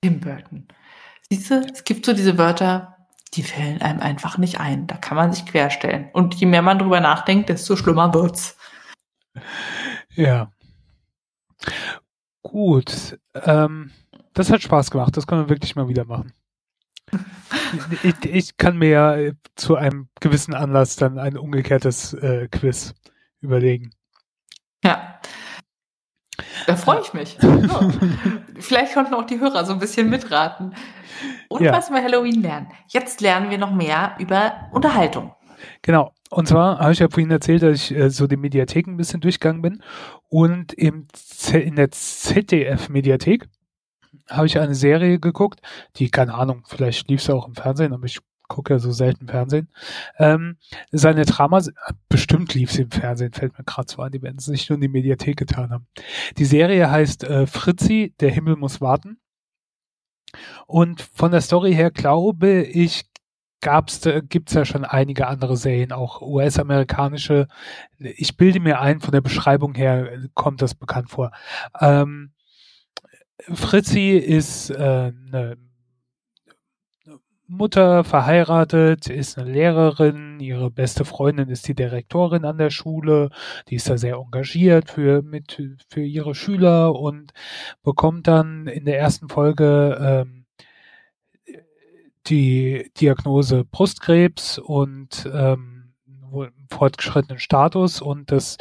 Tim Burton. Siehst du, es gibt so diese Wörter, die fällen einem einfach nicht ein. Da kann man sich querstellen. Und je mehr man drüber nachdenkt, desto schlimmer wird's. Ja. Gut. Ähm, das hat Spaß gemacht. Das können wir wirklich mal wieder machen. ich, ich, kann mir ja zu einem gewissen Anlass dann ein umgekehrtes äh, Quiz überlegen. Ja. Da freue ich mich. Ja. Vielleicht konnten auch die Hörer so ein bisschen mitraten. Und ja. was wir Halloween lernen. Jetzt lernen wir noch mehr über Unterhaltung. Genau. Und zwar habe ich ja vorhin erzählt, dass ich äh, so die Mediatheken ein bisschen durchgegangen bin. Und im in der ZDF-Mediathek habe ich eine Serie geguckt, die, keine Ahnung, vielleicht lief sie auch im Fernsehen, aber ich gucke ja so selten Fernsehen. Ähm, seine Drama, bestimmt lief sie im Fernsehen, fällt mir gerade so an, die werden es nicht nur in die Mediathek getan haben. Die Serie heißt äh, Fritzi, der Himmel muss warten. Und von der Story her glaube ich, gab's, gibt's ja schon einige andere Serien, auch US-amerikanische. Ich bilde mir ein, von der Beschreibung her kommt das bekannt vor. Ähm, Fritzi ist äh, eine Mutter, verheiratet, ist eine Lehrerin, ihre beste Freundin ist die Direktorin an der Schule, die ist da sehr engagiert für, mit, für ihre Schüler und bekommt dann in der ersten Folge ähm, die Diagnose Brustkrebs und ähm, fortgeschrittenen Status und das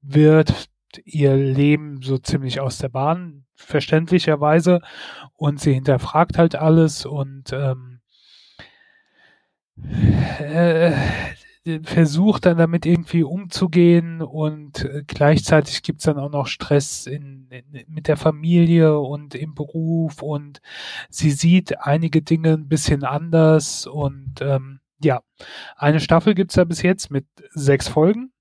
wird ihr Leben so ziemlich aus der Bahn, verständlicherweise. Und sie hinterfragt halt alles und ähm, äh, versucht dann damit irgendwie umzugehen und äh, gleichzeitig gibt's dann auch noch Stress in, in, mit der Familie und im Beruf und sie sieht einige Dinge ein bisschen anders und ähm, ja, eine Staffel gibt's da bis jetzt mit sechs Folgen.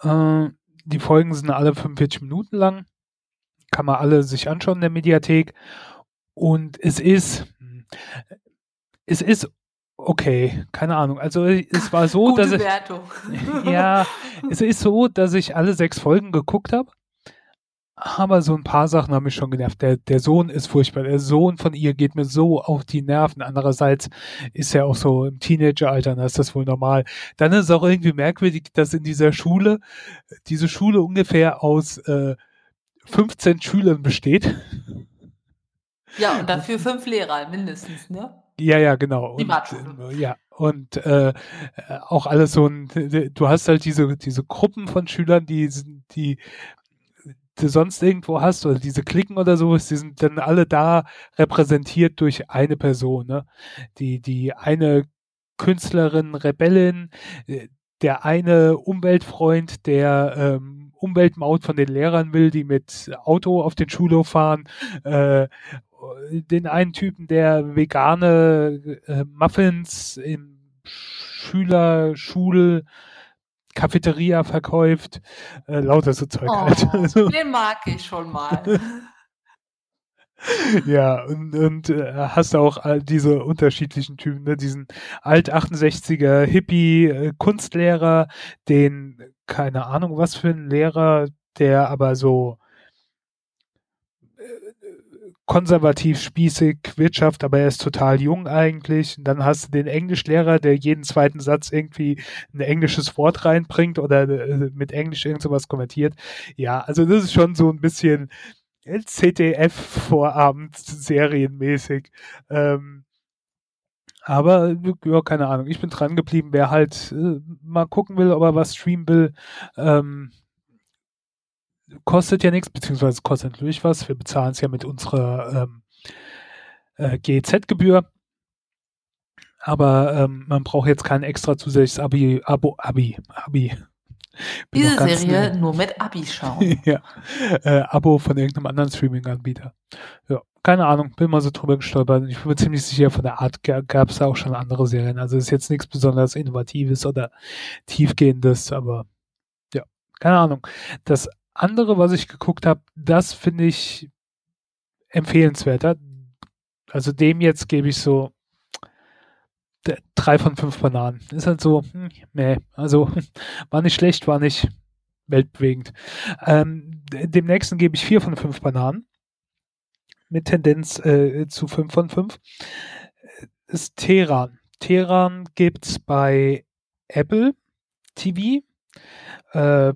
Äh, die Folgen sind alle 45 Minuten lang. Kann man alle sich anschauen in der Mediathek. Und es ist, es ist okay, keine Ahnung. Also es war so, Gute dass ich, Wertung. ja, es ist so, dass ich alle sechs Folgen geguckt habe. Aber so ein paar Sachen haben mich schon genervt. Der, der Sohn ist furchtbar. Der Sohn von ihr geht mir so auf die Nerven. Andererseits ist er auch so im Teenageralter, da ist das wohl normal. Dann ist es auch irgendwie merkwürdig, dass in dieser Schule, diese Schule ungefähr aus äh, 15 Schülern besteht. Ja, und dafür fünf Lehrer mindestens, ne? Ja, ja, genau. Und, Privatschule. äh, ja, und äh, auch alles so ein, du hast halt diese, diese Gruppen von Schülern, die, die du sonst irgendwo hast, oder diese Klicken oder so, die sind dann alle da repräsentiert durch eine Person, ne? Die, die eine Künstlerin, Rebellin, äh, der eine Umweltfreund, der ähm, Umweltmaut von den Lehrern will, die mit Auto auf den Schulhof fahren, äh, den einen Typen, der vegane äh, Muffins im Schüler, Schul, Cafeteria verkauft, äh, lauter so Zeug halt. Oh, Also, den mag ich schon mal. ja, und, und äh, hast auch all diese unterschiedlichen Typen, ne? diesen Alt-68er Hippie äh, den, keine Ahnung was für ein Lehrer, der aber so konservativ spießig Wirtschaft, aber er ist total jung eigentlich. Und dann hast du den Englischlehrer, der jeden zweiten Satz irgendwie ein englisches Wort reinbringt oder äh, mit Englisch irgend sowas kommentiert. Ja, also das ist schon so ein bisschen CTF-Vorabend serienmäßig. Ähm, aber, ja, keine Ahnung. Ich bin dran geblieben, wer halt äh, mal gucken will, ob er was streamen will. Ähm, kostet ja nichts, beziehungsweise kostet natürlich was. Wir bezahlen es ja mit unserer ähm, äh, GEZ-Gebühr. Aber ähm, man braucht jetzt kein extra zusätzliches Abi, Abo, Abi, Abi. Bin Diese Serie neu. nur mit Abi schauen. ja, äh, Abo von irgendeinem anderen Streaming-Anbieter. Ja, keine Ahnung, bin mal so drüber gestolpert. Ich bin mir ziemlich sicher, von der Art gab es auch schon andere Serien. Also ist jetzt nichts besonders Innovatives oder Tiefgehendes, aber ja, keine Ahnung. Das andere, was ich geguckt habe, das finde ich empfehlenswerter. Also dem jetzt gebe ich so drei von fünf Bananen. Ist halt so, hm, nee, also war nicht schlecht, war nicht weltbewegend. Ähm, dem nächsten gebe ich vier von fünf Bananen. Mit Tendenz äh, zu fünf von fünf. Äh, Ist Teheran. Teheran gibt's bei Apple TV. Äh,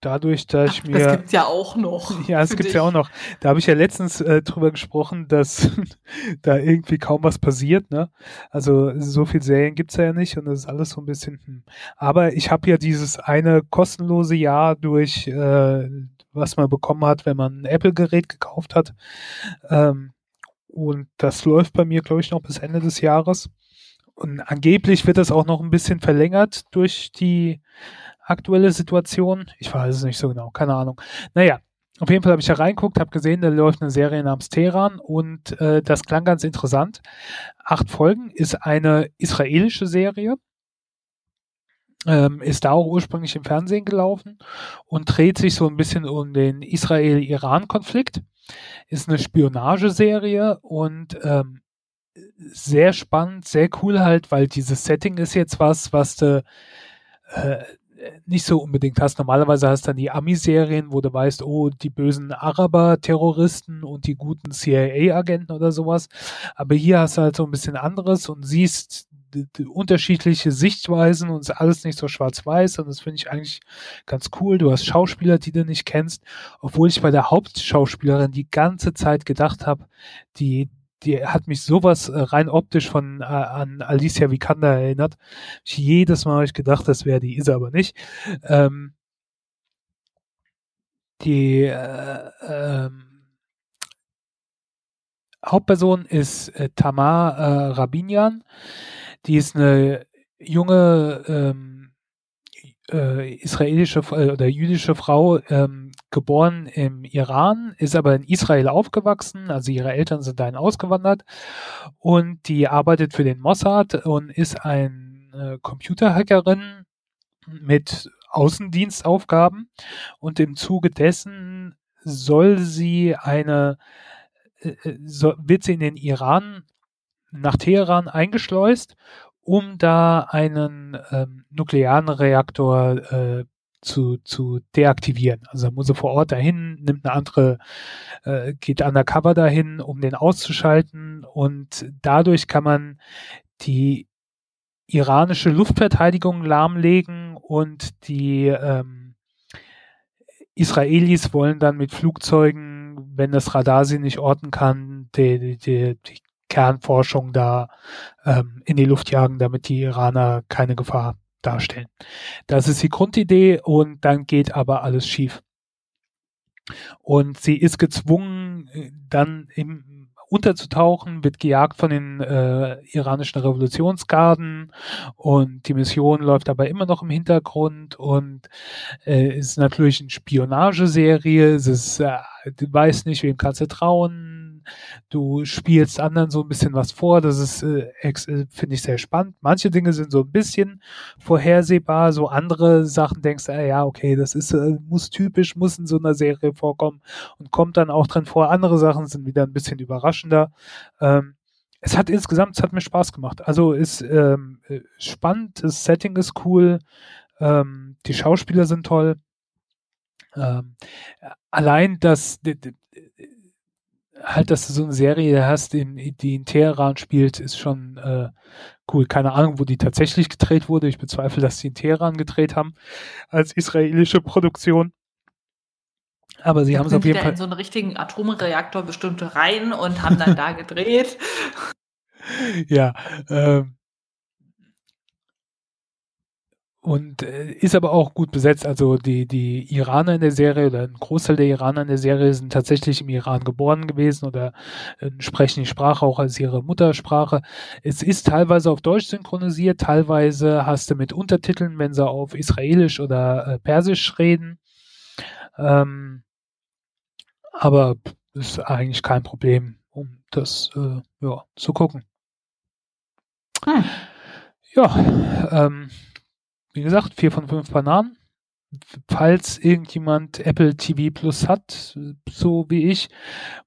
dadurch, dass ich Das mir. gibt's ja auch noch. Ja, es gibt's ja auch noch. Da habe ich ja letztens äh, drüber gesprochen, dass da irgendwie kaum was passiert, ne? Also so viel Serien gibt's ja nicht und das ist alles so ein bisschen. Hm. Aber ich habe ja dieses eine kostenlose Jahr durch, äh, was man bekommen hat, wenn man ein Apple-Gerät gekauft hat. Ähm, und das läuft bei mir, glaube ich, noch bis Ende des Jahres. Und angeblich wird das auch noch ein bisschen verlängert durch die aktuelle Situation. Ich weiß es nicht so genau, keine Ahnung. Naja, auf jeden Fall habe ich da reinguckt, habe gesehen, da läuft eine Serie namens Teheran und äh, das klang ganz interessant. Acht Folgen ist eine israelische Serie. Ähm, ist da auch ursprünglich im Fernsehen gelaufen und dreht sich so ein bisschen um den Israel-Iran-Konflikt. Ist eine Spionageserie und ähm, sehr spannend, sehr cool halt, weil dieses Setting ist jetzt was, was du äh, nicht so unbedingt hast. Normalerweise hast du dann die Ami-Serien, wo du weißt, oh, die bösen Araber-Terroristen und die guten CIA-Agenten oder sowas. Aber hier hast du halt so ein bisschen anderes und siehst unterschiedliche Sichtweisen und ist alles nicht so schwarz-weiß und das finde ich eigentlich ganz cool. Du hast Schauspieler, die du nicht kennst, obwohl ich bei der Hauptschauspielerin die ganze Zeit gedacht habe, die, die hat mich sowas äh, rein optisch von äh, an Alicia Vikander erinnert. Ich jedes Mal habe ich gedacht, das wäre die, ist aber nicht. Ähm, die äh, ähm, Hauptperson ist äh, Tamar äh, Rabinian. Die ist eine junge ähm, äh, israelische äh, oder jüdische Frau, ähm, geboren im Iran, ist aber in Israel aufgewachsen, also ihre Eltern sind dahin ausgewandert. Und die arbeitet für den Mossad und ist ein äh, Computerhackerin mit Außendienstaufgaben. Und im Zuge dessen soll sie eine äh, äh, so, wird sie in den Iran nach Teheran eingeschleust, um da einen ähm, nuklearen Reaktor äh, zu, zu deaktivieren. Also muss er vor Ort dahin, nimmt eine andere, äh, geht undercover dahin, um den auszuschalten und dadurch kann man die iranische Luftverteidigung lahmlegen und die ähm, Israelis wollen dann mit Flugzeugen, wenn das Radar sie nicht orten kann, die, die, die, Kernforschung da ähm, in die Luft jagen, damit die Iraner keine Gefahr darstellen. Das ist die Grundidee und dann geht aber alles schief. Und sie ist gezwungen, äh, dann im unterzutauchen, wird gejagt von den äh, iranischen Revolutionsgarden und die Mission läuft aber immer noch im Hintergrund und äh, ist natürlich eine Spionageserie. Es ist, äh, du weißt nicht, wem kannst du trauen du spielst anderen so ein bisschen was vor. Das ist, äh, äh, finde ich, sehr spannend. Manche Dinge sind so ein bisschen vorhersehbar, so andere Sachen denkst du, äh, ja, okay, das ist, äh, muss typisch, muss in so einer Serie vorkommen und kommt dann auch drin vor. Andere Sachen sind wieder ein bisschen überraschender. Ähm, es hat insgesamt, es hat mir Spaß gemacht. Also ist ähm, äh, spannend, das Setting ist cool, ähm, die Schauspieler sind toll. Ähm, allein das, halt, dass du so eine Serie hast, die, die in Teheran spielt, ist schon äh, cool. Keine Ahnung, wo die tatsächlich gedreht wurde. Ich bezweifle, dass sie in Teheran gedreht haben als israelische Produktion. Aber sie haben es auf jeden Fall in so einen richtigen Atomreaktor bestimmt rein und haben dann da gedreht. Ja, ähm, und äh, ist aber auch gut besetzt. Also die, die Iraner in der Serie oder ein Großteil der Iraner in der Serie sind tatsächlich im Iran geboren gewesen oder äh, sprechen die Sprache auch als ihre Muttersprache. Es ist teilweise auf Deutsch synchronisiert, teilweise hast du mit Untertiteln, wenn sie auf Israelisch oder äh, Persisch reden. Ähm, aber ist eigentlich kein Problem, um das äh, ja, zu gucken. Hm. Ja, ähm, wie gesagt, vier von fünf Bananen. Falls irgendjemand Apple TV Plus hat, so wie ich,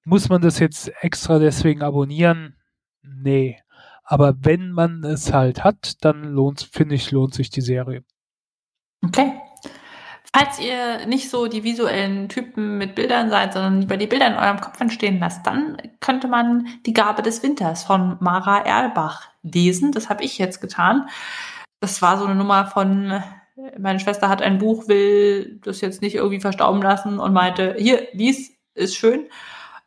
muss man das jetzt extra deswegen abonnieren? Nee. Aber wenn man es halt hat, dann lohnt, finde ich, lohnt sich die Serie. Okay. Falls ihr nicht so die visuellen Typen mit Bildern seid, sondern lieber die Bilder in eurem Kopf entstehen lasst, dann könnte man Die Gabe des Winters von Mara Erlbach lesen. Das habe ich jetzt getan das war so eine Nummer von, meine Schwester hat ein Buch, will das jetzt nicht irgendwie verstauben lassen und meinte, hier, lies, ist schön.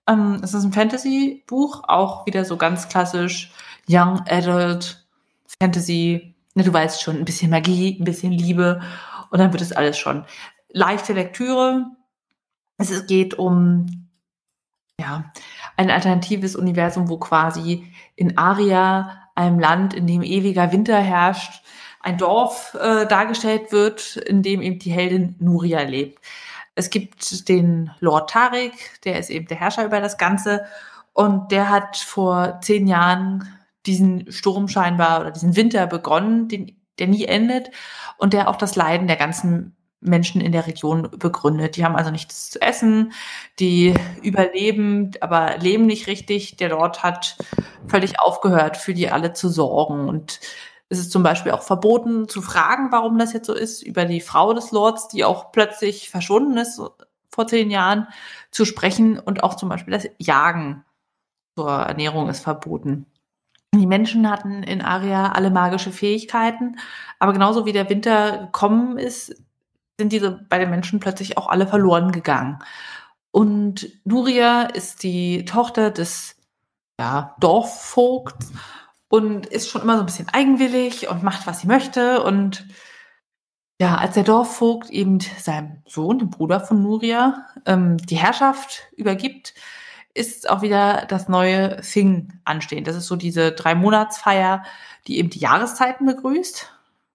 Ähm, es ist ein Fantasy-Buch, auch wieder so ganz klassisch Young Adult Fantasy. Ne, du weißt schon, ein bisschen Magie, ein bisschen Liebe und dann wird es alles schon. Leichte Lektüre. Es geht um ja, ein alternatives Universum, wo quasi in Aria, einem Land, in dem ewiger Winter herrscht, ein Dorf äh, dargestellt wird, in dem eben die Heldin Nuria lebt. Es gibt den Lord Tarik, der ist eben der Herrscher über das Ganze und der hat vor zehn Jahren diesen Sturm scheinbar oder diesen Winter begonnen, den, der nie endet und der auch das Leiden der ganzen Menschen in der Region begründet. Die haben also nichts zu essen, die überleben, aber leben nicht richtig. Der Lord hat völlig aufgehört, für die alle zu sorgen und Es ist zum Beispiel auch verboten zu fragen, warum das jetzt so ist, über die Frau des Lords, die auch plötzlich verschwunden ist vor zehn Jahren, zu sprechen und auch zum Beispiel das Jagen zur Ernährung ist verboten. Die Menschen hatten in Aria alle magische Fähigkeiten, aber genauso wie der Winter gekommen ist, sind diese bei den Menschen plötzlich auch alle verloren gegangen. Und Nuria ist die Tochter des ja, Dorfvogts und ist schon immer so ein bisschen eigenwillig und macht, was sie möchte. Und ja, als der Dorfvogt eben seinem Sohn, dem Bruder von Nuria, ähm, die Herrschaft übergibt, ist auch wieder das neue Thing anstehend. Das ist so diese drei Monatsfeier, die eben die Jahreszeiten begrüßt.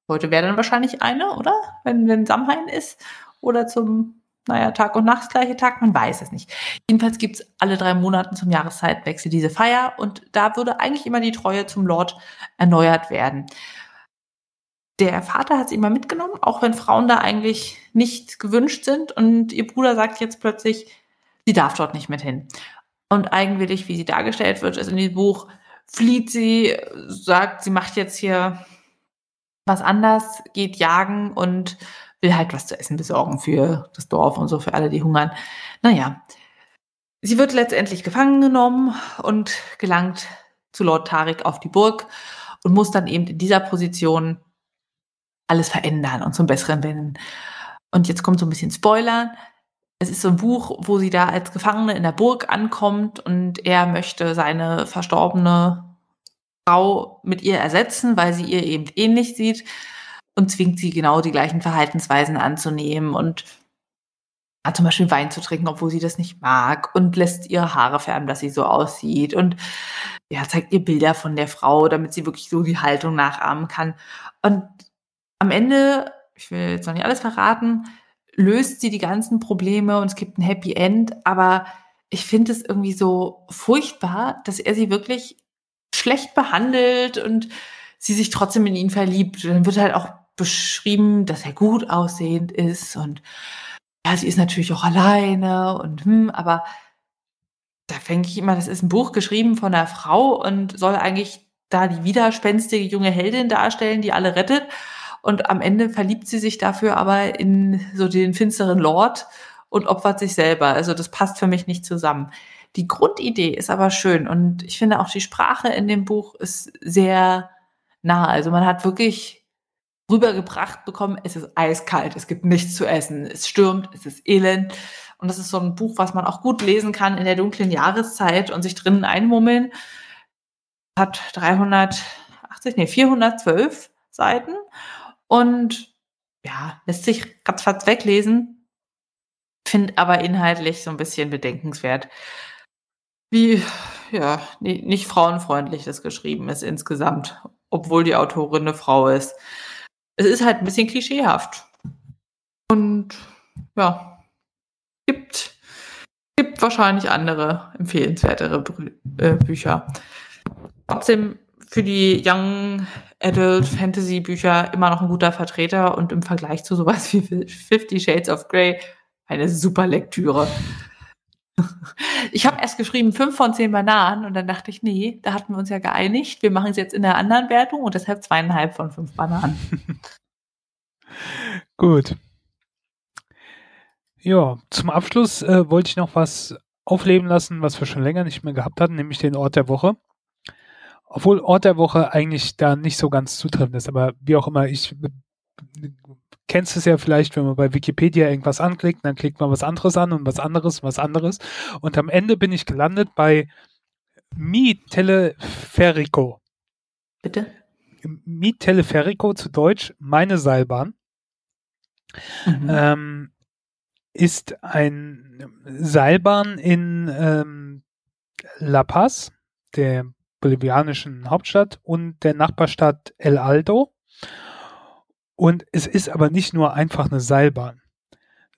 Heute wäre dann wahrscheinlich eine, oder? Wenn, wenn Samhain ist. Oder zum, naja, Tag und Nacht gleiche Tag, man weiß es nicht. Jedenfalls gibt's alle drei Monate zum Jahreszeitwechsel diese Feier und da würde eigentlich immer die Treue zum Lord erneuert werden. Der Vater hat sie immer mitgenommen, auch wenn Frauen da eigentlich nicht gewünscht sind und ihr Bruder sagt jetzt plötzlich, sie darf dort nicht mit hin. Und eigenwillig, wie sie dargestellt wird, ist in diesem Buch, flieht sie, sagt, sie macht jetzt hier was anders, geht jagen und will halt was zu essen besorgen für das Dorf und so für alle, die hungern. Naja, sie wird letztendlich gefangen genommen und gelangt zu Lord Tarik auf die Burg und muss dann eben in dieser Position alles verändern und zum Besseren wenden. Und jetzt kommt so ein bisschen Spoiler es ist so ein Buch, wo sie da als Gefangene in der Burg ankommt und er möchte seine verstorbene Frau mit ihr ersetzen, weil sie ihr eben ähnlich sieht und zwingt sie genau die gleichen Verhaltensweisen anzunehmen und ja, zum Beispiel Wein zu trinken, obwohl sie das nicht mag und lässt ihre Haare färben, dass sie so aussieht und ja, zeigt ihr Bilder von der Frau, damit sie wirklich so die Haltung nachahmen kann. Und am Ende, ich will jetzt noch nicht alles verraten, löst sie die ganzen Probleme und es gibt ein Happy End, aber ich finde es irgendwie so furchtbar, dass er sie wirklich schlecht behandelt und sie sich trotzdem in ihn verliebt. Dann wird halt auch beschrieben, dass er gut aussehend ist und ja, sie ist natürlich auch alleine und hm, aber da denke ich immer, das ist ein Buch geschrieben von einer Frau und soll eigentlich da die widerspenstige junge Heldin darstellen, die alle rettet. Und am Ende verliebt sie sich dafür aber in so den finsteren Lord und opfert sich selber. Also das passt für mich nicht zusammen. Die Grundidee ist aber schön und ich finde auch die Sprache in dem Buch ist sehr nah. Also man hat wirklich rübergebracht bekommen, es ist eiskalt, es gibt nichts zu essen, es stürmt, es ist elend. Und das ist so ein Buch, was man auch gut lesen kann in der dunklen Jahreszeit und sich drinnen einmummeln. Hat 380, nee, 412 Seiten und ja, lässt sich ratzfatz weglesen, finde aber inhaltlich so ein bisschen bedenkenswert. Wie, ja, nicht frauenfreundlich das geschrieben ist insgesamt, obwohl die Autorin eine Frau ist. Es ist halt ein bisschen klischeehaft. Und ja, gibt, gibt wahrscheinlich andere empfehlenswertere Bü äh, Bücher. Trotzdem für die Young Adult Fantasy Bücher immer noch ein guter Vertreter und im Vergleich zu sowas wie Fifty Shades of Grey eine super Lektüre. Ich habe erst geschrieben fünf von zehn Bananen und dann dachte ich, nee, da hatten wir uns ja geeinigt. Wir machen es jetzt in der anderen Wertung und deshalb zweieinhalb von fünf Bananen. Gut. Ja, zum Abschluss äh, wollte ich noch was aufleben lassen, was wir schon länger nicht mehr gehabt hatten, nämlich den Ort der Woche obwohl Ort der Woche eigentlich da nicht so ganz zutreffend ist, aber wie auch immer, ich kennst es ja vielleicht, wenn man bei Wikipedia irgendwas anklickt, dann klickt man was anderes an und was anderes, was anderes. Und am Ende bin ich gelandet bei Mi Teleferico. Bitte? Mi Teleferico zu Deutsch, meine Seilbahn. Mhm. Ähm, ist ein Seilbahn in ähm, La Paz, der bolivianischen Hauptstadt und der Nachbarstadt El Aldo. Und es ist aber nicht nur einfach eine Seilbahn,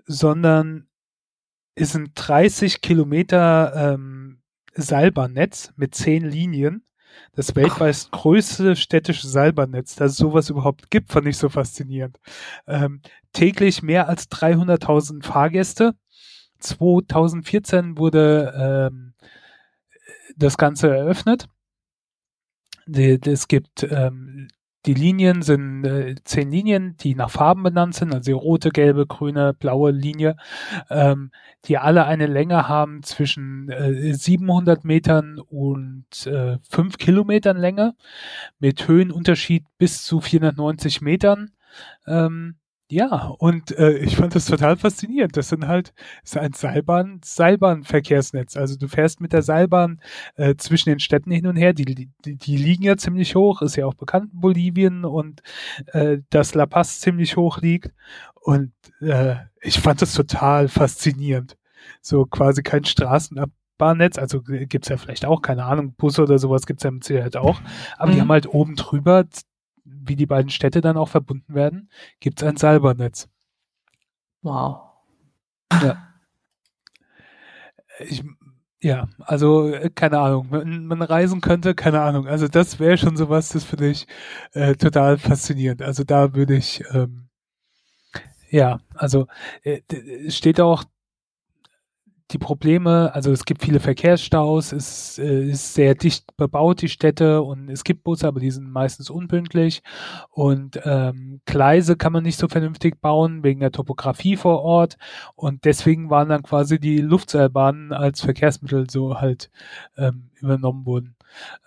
sondern es sind 30 Kilometer ähm, Seilbahnnetz mit 10 Linien. Das weltweit größte städtische Seilbahnnetz, dass es sowas überhaupt gibt, fand ich so faszinierend. Ähm, täglich mehr als 300.000 Fahrgäste. 2014 wurde ähm, das Ganze eröffnet es gibt ähm, die Linien sind äh, zehn Linien, die nach Farben benannt sind, also rote, gelbe, grüne, blaue Linie, ähm, die alle eine Länge haben zwischen äh, 700 Metern und äh, 5 Kilometern Länge, mit Höhenunterschied bis zu 490 Metern. Ähm, ja, und äh, ich fand das total faszinierend. Das sind halt das ist ein Seilbahn, Seilbahnverkehrsnetz. Also du fährst mit der Seilbahn äh, zwischen den Städten hin und her. Die, die, die liegen ja ziemlich hoch, ist ja auch bekannt in Bolivien und äh, dass La Paz ziemlich hoch liegt. Und äh, ich fand das total faszinierend. So quasi kein Straßenbahnnetz, also gibt's ja vielleicht auch, keine Ahnung, Busse oder sowas gibt's ja mit Sicherheit auch. Aber mhm. die haben halt oben drüber wie die beiden Städte dann auch verbunden werden, gibt es ein Seilbahnnetz. Wow. Ja. Ich, ja, also äh, keine Ahnung, man, man, reisen könnte, keine Ahnung. Also das wäre schon sowas, das finde ich äh, total faszinierend. Also da würde ich, ähm, ja, also äh, steht auch die Probleme, also es gibt viele Verkehrsstaus, es äh, ist sehr dicht bebaut, die Städte, und es gibt Busse, aber die sind meistens unpünktlich. Und ähm, Gleise kann man nicht so vernünftig bauen, wegen der Topografie vor Ort. Und deswegen waren dann quasi die Luftseilbahnen als Verkehrsmittel so halt ähm, übernommen worden.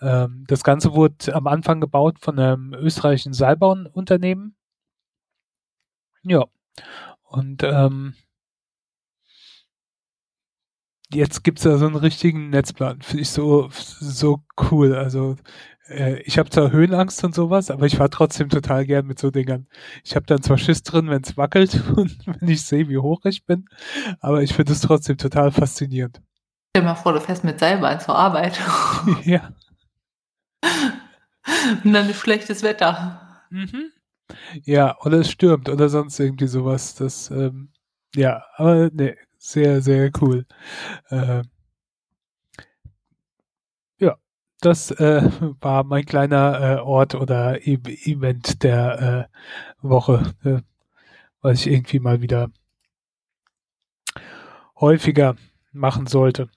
Ähm, das Ganze wurde am Anfang gebaut von einem österreichischen Seilbahnunternehmen. Ja. Und ähm, jetzt gibt's da so einen richtigen Netzplan. Finde ich so, so cool. Also äh, ich habe zwar Höhenangst und sowas, aber ich fahre trotzdem total gern mit so Dingern. Ich habe dann zwar Schiss drin, wenn es wackelt und wenn ich sehe, wie hoch ich bin, aber ich finde es trotzdem total faszinierend. Stell dir mal vor, du fährst mit Seilbahn zur Arbeit. ja. Und dann ist schlechtes Wetter. Mhm. Ja, oder es stürmt oder sonst irgendwie sowas. Das, ähm, ja, aber nee, sehr, sehr cool. Äh, ja, das äh, war mein kleiner äh, Ort oder e Event der äh, Woche, äh, was ich irgendwie mal wieder häufiger machen sollte.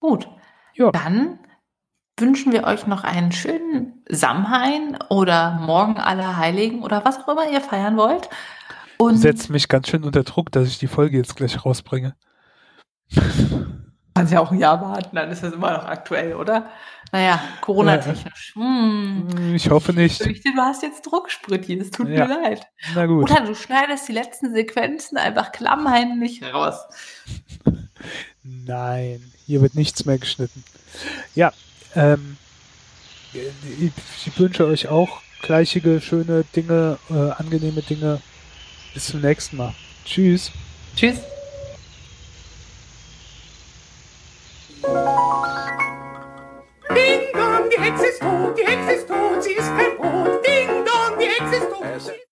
Gut. Ja. Dann wünschen wir euch noch einen schönen Samhain oder morgen aller Heiligen oder was auch immer ihr feiern wollt. Und setzt mich ganz schön unter Druck, dass ich die Folge jetzt gleich rausbringe. Kannst ja auch ein Jahr warten, dann ist das immer noch aktuell, oder? Naja, Corona-technisch. Hm. Ich hoffe nicht. Ich du hast jetzt Drucksprit hier, es tut ja. mir leid. Na gut. Oder du schneidest die letzten Sequenzen einfach klammheimlich raus. Nein, hier wird nichts mehr geschnitten. Ja, ähm, ich wünsche euch auch gleichige, schöne Dinge, äh, angenehme Dinge bis zum nächsten Mal. Tschüss. Tschüss. Ding dong, die Hexe ist tot, die Hexe ist tot, sie ist kein Brot. Ding dong, die Hexe ist tot. Äh,